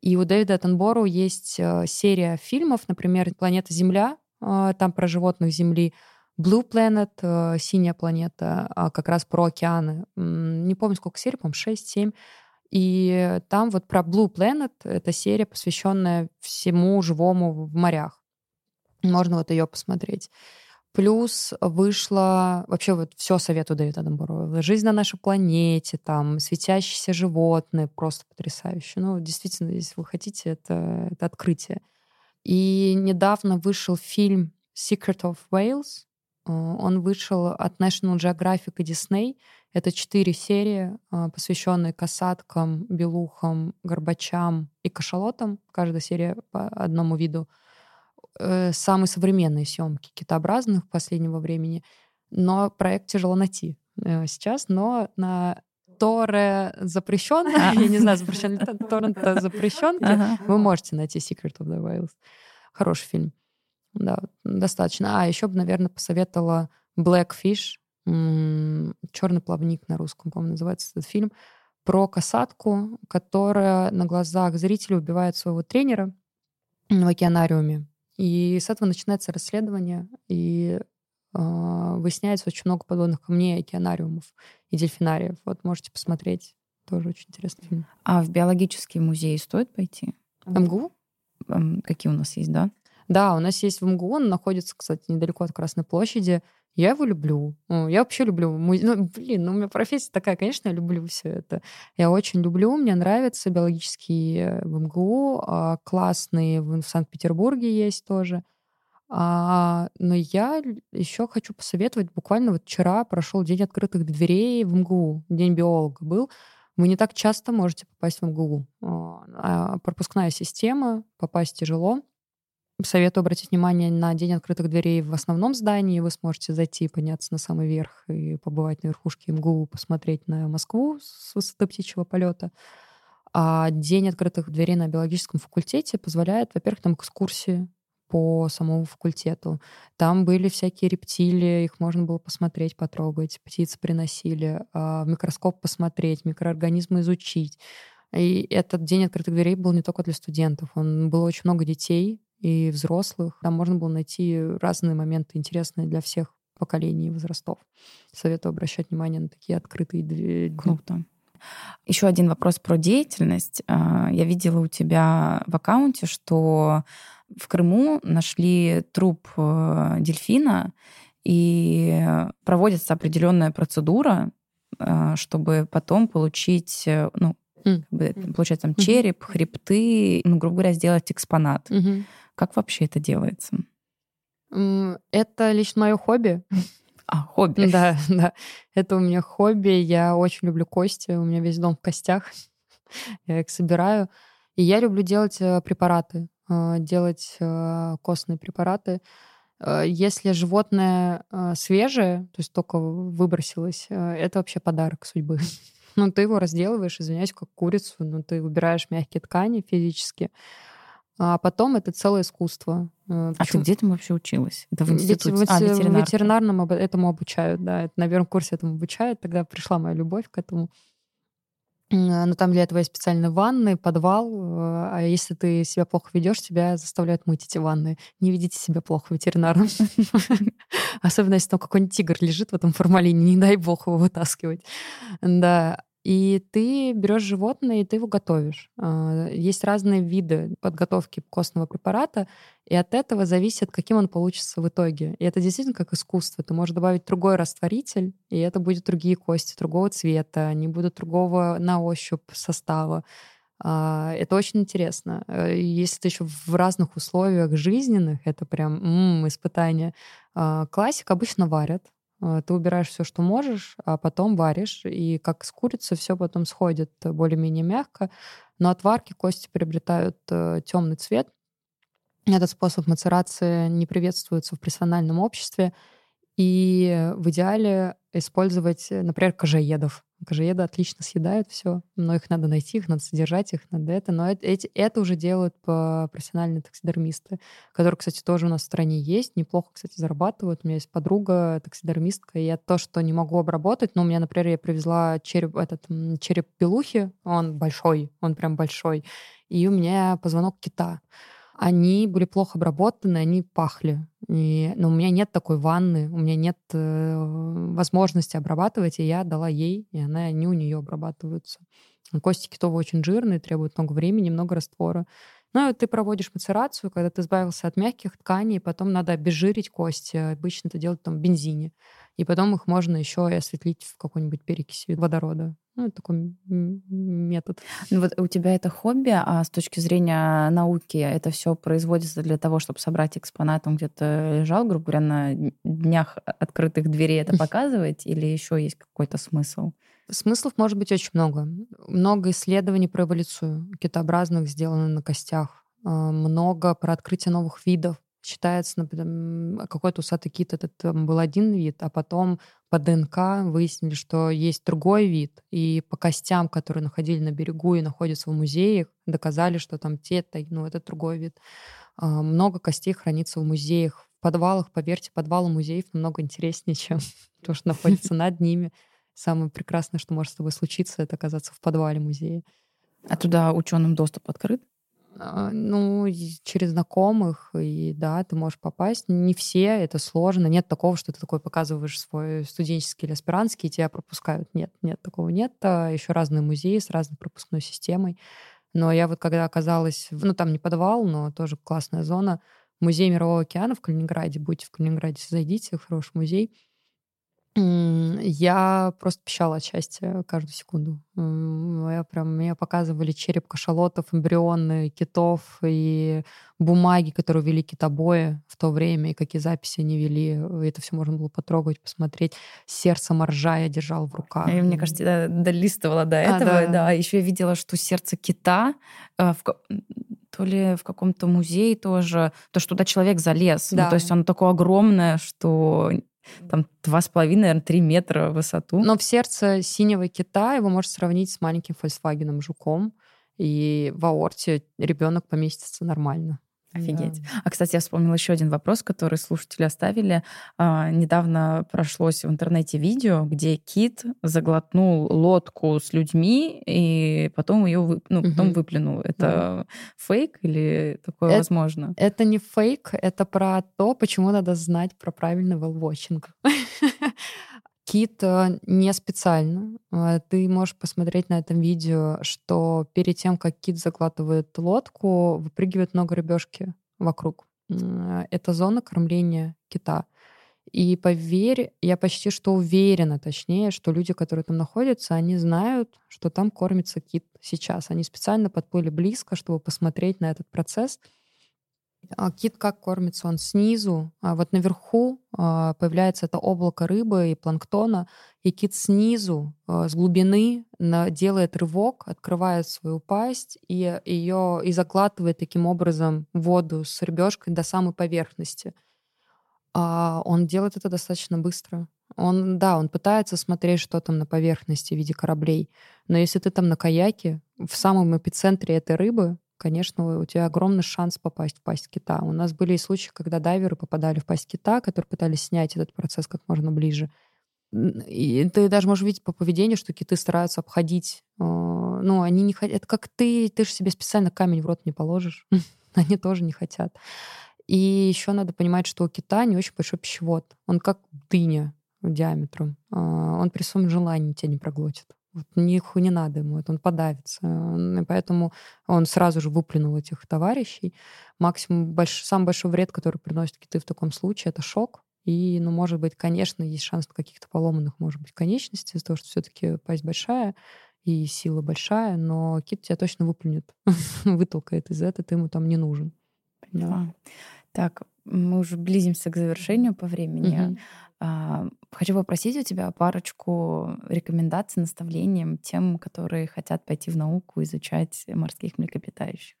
И у Дэвида Аттенбору есть э, серия фильмов, например, «Планета Земля», э, там про животных Земли, Blue Planet, э, «Синяя планета», а как раз про океаны. Не помню, сколько серий, по-моему, 6-7. И там вот про Blue Planet, это серия, посвященная всему живому в морях. Можно вот ее посмотреть. Плюс вышла, вообще вот все советую дают Адамбурова. «Жизнь на нашей планете», там, «Светящиеся животные», просто потрясающе. Ну, действительно, если вы хотите, это, это открытие. И недавно вышел фильм «Secret of Wales». Э, он вышел от National Geographic и Disney — это четыре серии, а, посвященные касаткам, белухам, горбачам и кашалотам. Каждая серия по одному виду. Э, самые современные съемки китообразных последнего времени. Но проект тяжело найти э, сейчас, но на Торе запрещен, я не знаю, запрещен ли торрент запрещен, вы можете найти Secret of the Whales. Хороший фильм. Да, достаточно. А, еще бы, наверное, посоветовала Blackfish Черный плавник на русском, по-моему, называется этот фильм, про касатку, которая на глазах зрителя убивает своего тренера в океанариуме. И с этого начинается расследование, и э, выясняется очень много подводных камней, океанариумов и дельфинариев. Вот можете посмотреть. Тоже очень интересный фильм. А в биологический музей стоит пойти? МГУ? Какие у нас есть, да? Да, у нас есть в МГУ, он находится, кстати, недалеко от Красной площади. Я его люблю. Я вообще люблю. Ну, блин, ну, у меня профессия такая, конечно, я люблю все это. Я очень люблю, мне нравится биологический э, в МГУ, а, классные в Санкт-Петербурге есть тоже. А, но я еще хочу посоветовать, буквально вот вчера прошел день открытых дверей в МГУ, день биолога был. Вы не так часто можете попасть в МГУ. А пропускная система, попасть тяжело. Советую обратить внимание на День открытых дверей в основном здании. Вы сможете зайти, подняться на самый верх и побывать на верхушке МГУ, посмотреть на Москву с высоты птичьего полета. А День открытых дверей на биологическом факультете позволяет, во-первых, там экскурсии по самому факультету. Там были всякие рептилии, их можно было посмотреть, потрогать, птицы приносили, а, в микроскоп посмотреть, микроорганизмы изучить. И этот день открытых дверей был не только для студентов. Он было очень много детей, и взрослых. Там можно было найти разные моменты интересные для всех поколений и возрастов. Советую обращать внимание на такие открытые дни. Круто. Еще один вопрос про деятельность. А, я видела у тебя в аккаунте, что в Крыму нашли труп э, дельфина, и проводится определенная процедура, э, чтобы потом получить, э, ну, mm. получается, там череп, хребты, ну, грубо говоря, сделать экспонат. Mm-hmm. Как вообще это делается? Это лично мое хобби. А, хобби. Да, да. Это у меня хобби. Я очень люблю кости. У меня весь дом в костях. Я их собираю. И я люблю делать э, препараты, э, делать э, костные препараты. Если животное свежее, то есть только выбросилось, это вообще подарок судьбы. Ну, ты его разделываешь, извиняюсь, как курицу, но ты выбираешь мягкие ткани физически, а потом это целое искусство. Э, а ты где там вообще училась? Это в институте? Ведь, а, ветеринар. В ветеринарном этому обучают, да. Это на первом курсе этому обучают. Тогда пришла моя любовь к этому. Но там для этого есть специальные ванны, подвал. Э, а если ты себя плохо ведешь, тебя заставляют мыть эти ванны. Не ведите себя плохо в ветеринарном. Особенно если там какой-нибудь тигр лежит в этом формалине, не дай бог его вытаскивать. Да. И ты берешь животное, и ты его готовишь. А, есть разные виды подготовки костного препарата, и от этого зависит, каким он получится в итоге. И это действительно как искусство. Ты можешь добавить другой растворитель, и это будет другие кости, другого цвета, они будут другого на ощупь состава. А, это очень интересно. Э, если ты еще в разных условиях жизненных, это прям м-м, испытание. А, классик обычно варят. А, ты убираешь все, что можешь, а потом варишь. И как с курицей все потом сходит более-менее мягко. Но от варки кости приобретают э, темный цвет. Этот способ мацерации не приветствуется в профессиональном обществе. И в идеале использовать, например, кожаедов. Кожаеды отлично съедают все, но их надо найти, их надо содержать, их надо это. Но эти, это уже делают профессиональные таксидермисты, которые, кстати, тоже у нас в стране есть. Неплохо, кстати, зарабатывают. У меня есть подруга таксидермистка, и я то, что не могу обработать, ну, у меня, например, я привезла череп, этот, череп белухи, он большой, он прям большой, и у меня позвонок кита они были плохо обработаны, они пахли. И, но у меня нет такой ванны, у меня нет э, возможности обрабатывать, и я дала ей, и она, они у нее обрабатываются. Кости китовые очень жирные, требуют много времени, много раствора. Ну, ты проводишь мацерацию, когда ты избавился от мягких тканей, потом надо обезжирить кости. Обычно это делают там в бензине. И потом их можно еще и осветлить в какой-нибудь перекиси водорода. Ну, это такой метод. Ну вот у тебя это хобби, а с точки зрения науки это все производится для того, чтобы собрать экспонат, он где-то лежал, грубо говоря, на днях открытых дверей это показывать, или еще есть какой-то смысл? Смыслов может быть очень много. Много исследований про эволюцию китообразных сделано на костях. А, много про открытие новых видов считается, например, какой-то усатый кит, это там был один вид, а потом по ДНК выяснили, что есть другой вид, и по костям, которые находили на берегу и находятся в музеях, доказали, что там те, ну, это другой вид. А, много костей хранится в музеях, в подвалах, поверьте, подвалы музеев намного интереснее, чем то, что находится над ними. Самое прекрасное, что может с тобой случиться, это оказаться в подвале музея. А туда ученым доступ открыт? А, ну, через знакомых, и да, ты можешь попасть. Не все, это сложно. Нет такого, что ты такой показываешь свой студенческий или аспирантский, и тебя пропускают. Нет, нет, такого нет. А Еще разные музеи с разной пропускной системой. Но я вот когда оказалась, ну, там не подвал, но тоже классная зона, музей Мирового океана в Калининграде. Будьте в Калининграде, зайдите, хороший музей. Я просто пищала от счастья каждую секунду. Я прям, мне показывали череп кашалотов, эмбрионы китов и бумаги, которые вели китобои в то время, и какие записи они вели. Это все можно было потрогать, посмотреть. Сердце моржа я держал в руках. И, мне кажется, я долистывала до а, этого. А, да. да. Еще я видела, что сердце кита э, в то ли в каком-то музее тоже, то, что туда человек залез. Да. Ну, то есть оно такое огромное, что там два с половиной, наверное, три метра в высоту. Но в сердце синего кита его можно сравнить с маленьким Volkswagen жуком, и в аорте ребенок поместится нормально. Офигеть. Да. А, кстати, я вспомнила еще один вопрос, который слушатели оставили. А, недавно прошлось в интернете видео, где кит заглотнул лодку с людьми и потом ее вы, ну, потом угу. выплюнул. Это да. фейк или такое это, возможно? Это не фейк, это про то, почему надо знать про правильный велвотчинг. Кит не специально. Э, ты можешь посмотреть на этом видео, что перед тем, как кит заглатывает лодку, выпрыгивает много рыбешки вокруг. Это зона кормления кита. И поверь, я почти что уверена, точнее, что люди, которые там находятся, они знают, что там кормится кит сейчас. Они специально подплыли близко, чтобы посмотреть на этот процесс — а кит как кормится? Он снизу, а вот наверху а, появляется это облако рыбы и планктона, и кит снизу, с глубины, делает рывок, открывает свою пасть и ее и заглатывает таким образом воду с рыбешкой до самой поверхности. Он делает это достаточно быстро. Он, да, он пытается смотреть, что там на поверхности в виде кораблей. Но если ты там на каяке, в самом эпицентре этой рыбы, конечно, у тебя огромный шанс попасть в пасть кита. У нас были и случаи, когда дайверы попадали в пасть кита, которые пытались снять этот процесс как можно ближе. И ты даже можешь видеть по поведению, что киты стараются обходить. Э, ну, они не хотят... Это как ты, ты же себе специально камень в рот не положишь. они тоже не хотят. И еще надо понимать, что у кита не очень большой пищевод. Он как дыня диаметром. А, он при своем желании тебя не проглотит. Вот ниху не надо ему, это он подавится. И поэтому он сразу же выплюнул этих товарищей. Максимум, больш... самый большой вред, который приносит киты в таком случае, это шок. И, ну, может быть, конечно, есть шанс каких-то поломанных, может быть, конечностей, из-за того, что все-таки пасть большая и сила большая, но кит тебя точно выплюнет, вытолкает из этого, ты ему там не нужен. Да. Так, мы уже близимся к завершению по времени. А, хочу попросить у тебя парочку рекомендаций, наставлений тем, которые хотят пойти в науку, изучать морских млекопитающих.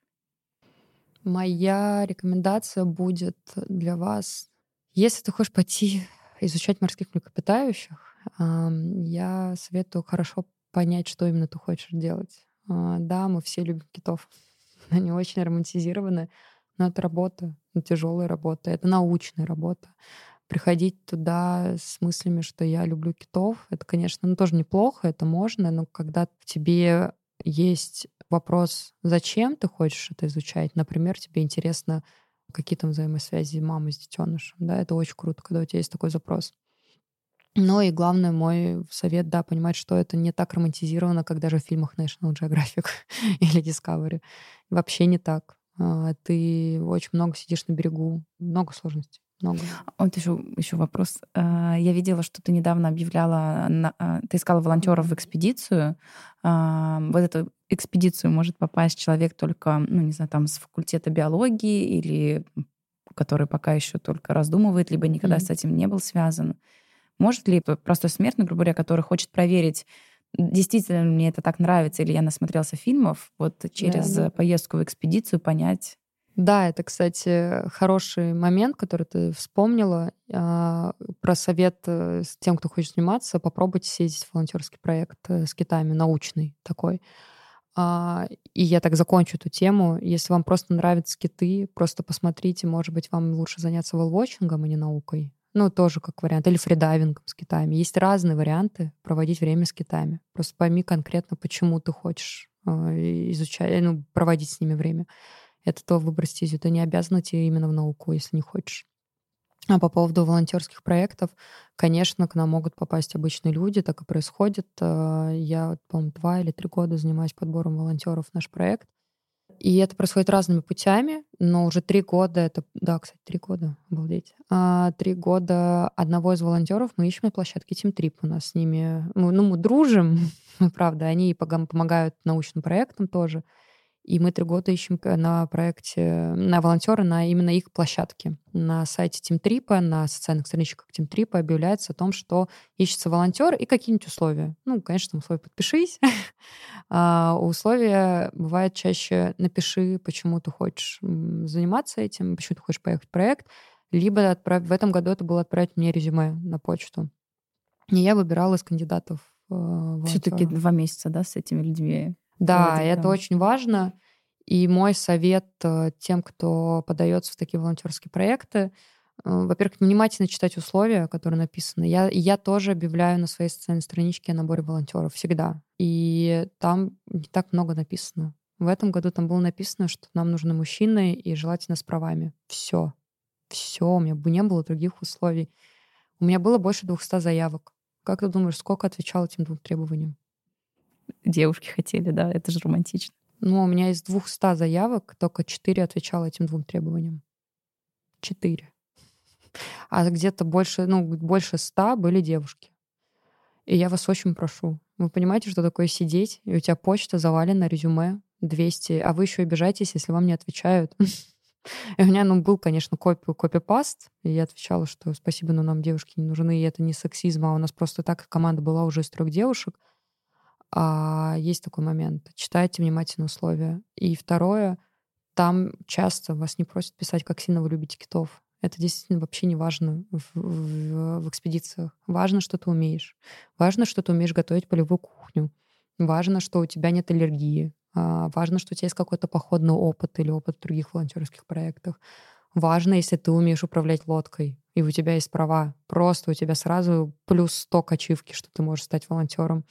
Моя рекомендация будет для вас, если ты хочешь пойти изучать морских млекопитающих, я советую хорошо понять, что именно ты хочешь делать. А, да, мы все любим китов. Они очень романтизированы, но это работа, тяжелая работа, это научная работа приходить туда с мыслями, что я люблю китов, это, конечно, ну, тоже неплохо, это можно, но когда в тебе есть вопрос, зачем ты хочешь это изучать, например, тебе интересно, какие там взаимосвязи мамы с детенышем, да, это очень круто, когда у тебя есть такой запрос. Но и главное, мой совет, да, понимать, что это не так романтизировано, как даже в фильмах National Geographic или Discovery. Вообще не так. А, ты очень много сидишь на берегу, много сложностей много. Вот еще, еще вопрос. А, я видела, что ты недавно объявляла, а, ты искала волонтеров в экспедицию. В эту экспедицию может попасть человек только, ну, не знаю, там, с факультета биологии или который пока еще только раздумывает, либо никогда mm-hmm. с этим не был связан. Может ли простой смертный, грубо говоря, который хочет проверить, действительно мне это так нравится, или я насмотрелся фильмов, вот через да, да. поездку в экспедицию понять, да, это, кстати, хороший момент, который ты вспомнила э, про совет э, с тем, кто хочет заниматься. Попробуйте съездить в волонтерский проект э, с китами, научный такой. А, и я так закончу эту тему. Если вам просто нравятся киты, просто посмотрите, может быть, вам лучше заняться волвотчингом, а не наукой. Ну, тоже как вариант. Или фридайвингом с китами. Есть разные варианты проводить время с китами. Просто пойми конкретно, почему ты хочешь изучать, ну, проводить с ними время это то выбор стезию. Ты не обязан идти именно в науку, если не хочешь. А по поводу волонтерских проектов, конечно, к нам могут попасть обычные люди, так и происходит. Э, я, по-моему, два или три года занимаюсь подбором волонтеров в наш проект. И это происходит разными путями, но уже три года, это, да, кстати, три года, обалдеть. А, три года одного из волонтеров мы ищем на площадке Team Trip. У нас с ними, ну, мы дружим, правда, они помогают научным проектам тоже. И мы три года ищем на проекте, на волонтеры на именно их площадке. На сайте Тимтрипа, на социальных страничках Тимтрипа объявляется о том, что ищется волонтер и какие-нибудь условия. Ну, конечно, условия подпишись. а условия бывают чаще напиши, почему ты хочешь заниматься этим, почему ты хочешь поехать в проект. Либо отправь... в этом году это было отправить мне резюме на почту. И я выбирала из кандидатов э, Все-таки два месяца, да, с этими людьми да, это да. очень важно. И мой совет э, тем, кто подается в такие волонтерские проекты, э, во-первых, внимательно читать условия, которые написаны. Я, я тоже объявляю на своей социальной страничке о наборе волонтеров всегда. И там не так много написано. В этом году там было написано, что нам нужны мужчины и желательно с правами. Все. Все. У меня бы не было других условий. У меня было больше 200 заявок. Как ты думаешь, сколько отвечал этим двум требованиям? Девушки хотели, да, это же романтично. Ну, у меня из 200 заявок только 4 отвечало этим двум требованиям. 4. А где-то больше, ну, больше 100 были девушки. И я вас очень прошу. Вы понимаете, что такое сидеть, и у тебя почта завалена резюме 200, а вы еще обижаетесь, если вам не отвечают. И у меня, ну, был, конечно, копи, копипаст, и я отвечала, что спасибо, но нам девушки не нужны, и это не сексизм, а у нас просто так команда была уже из трех девушек, а, есть такой момент. Читайте внимательно условия. И второе, там часто вас не просят писать, как сильно вы любите китов. Это действительно вообще не важно в, в, в экспедициях. Важно, что ты умеешь. Важно, что ты умеешь готовить полевую кухню. Важно, что у тебя нет аллергии. А, важно, что у тебя есть какой-то походный опыт или опыт в других волонтерских проектах. Важно, если ты умеешь управлять лодкой, и у тебя есть права. Просто у тебя сразу плюс 100 кочивки, что ты можешь стать волонтером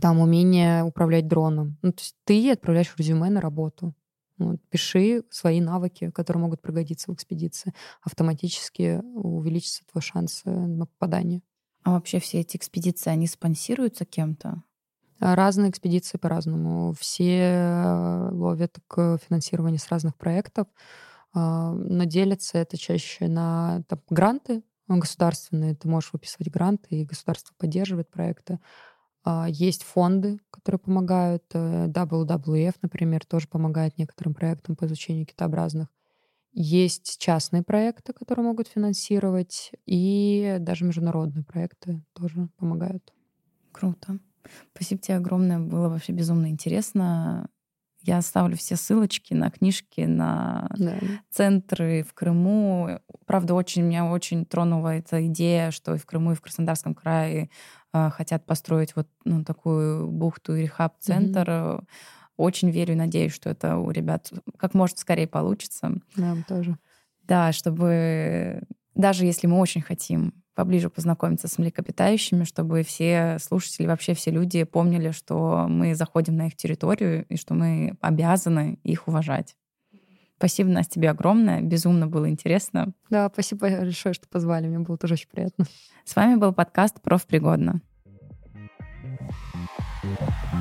там умение управлять дроном. Ну, то есть ты отправляешь резюме на работу. Вот, пиши свои навыки, которые могут пригодиться в экспедиции. Автоматически увеличится твой шанс э, на попадание. А вообще все эти экспедиции, они спонсируются кем-то? Разные экспедиции по-разному. Все ловят к финансированию с разных проектов, но делятся это чаще на там, гранты государственные. Ты можешь выписывать гранты, и государство поддерживает проекты. Есть фонды, которые помогают. Э, WWF, например, тоже помогает некоторым проектам по изучению китообразных. Есть частные проекты, которые могут финансировать, и даже международные проекты тоже помогают. Круто. Спасибо тебе огромное. Было вообще безумно интересно. Я оставлю все ссылочки на книжки, на да. центры в Крыму. Правда, очень меня очень тронула эта идея, что и в Крыму, и в Краснодарском крае хотят построить вот ну, такую бухту и рехаб-центр. Mm-hmm очень верю и надеюсь, что это у ребят как можно скорее получится. Да, тоже. Да, чтобы даже если мы очень хотим поближе познакомиться с млекопитающими, чтобы все слушатели, вообще все люди помнили, что мы заходим на их территорию и что мы обязаны их уважать. Спасибо, Настя, тебе огромное. Безумно было интересно. Да, спасибо большое, что позвали. Мне было тоже очень приятно. С вами был подкаст «Профпригодно». thank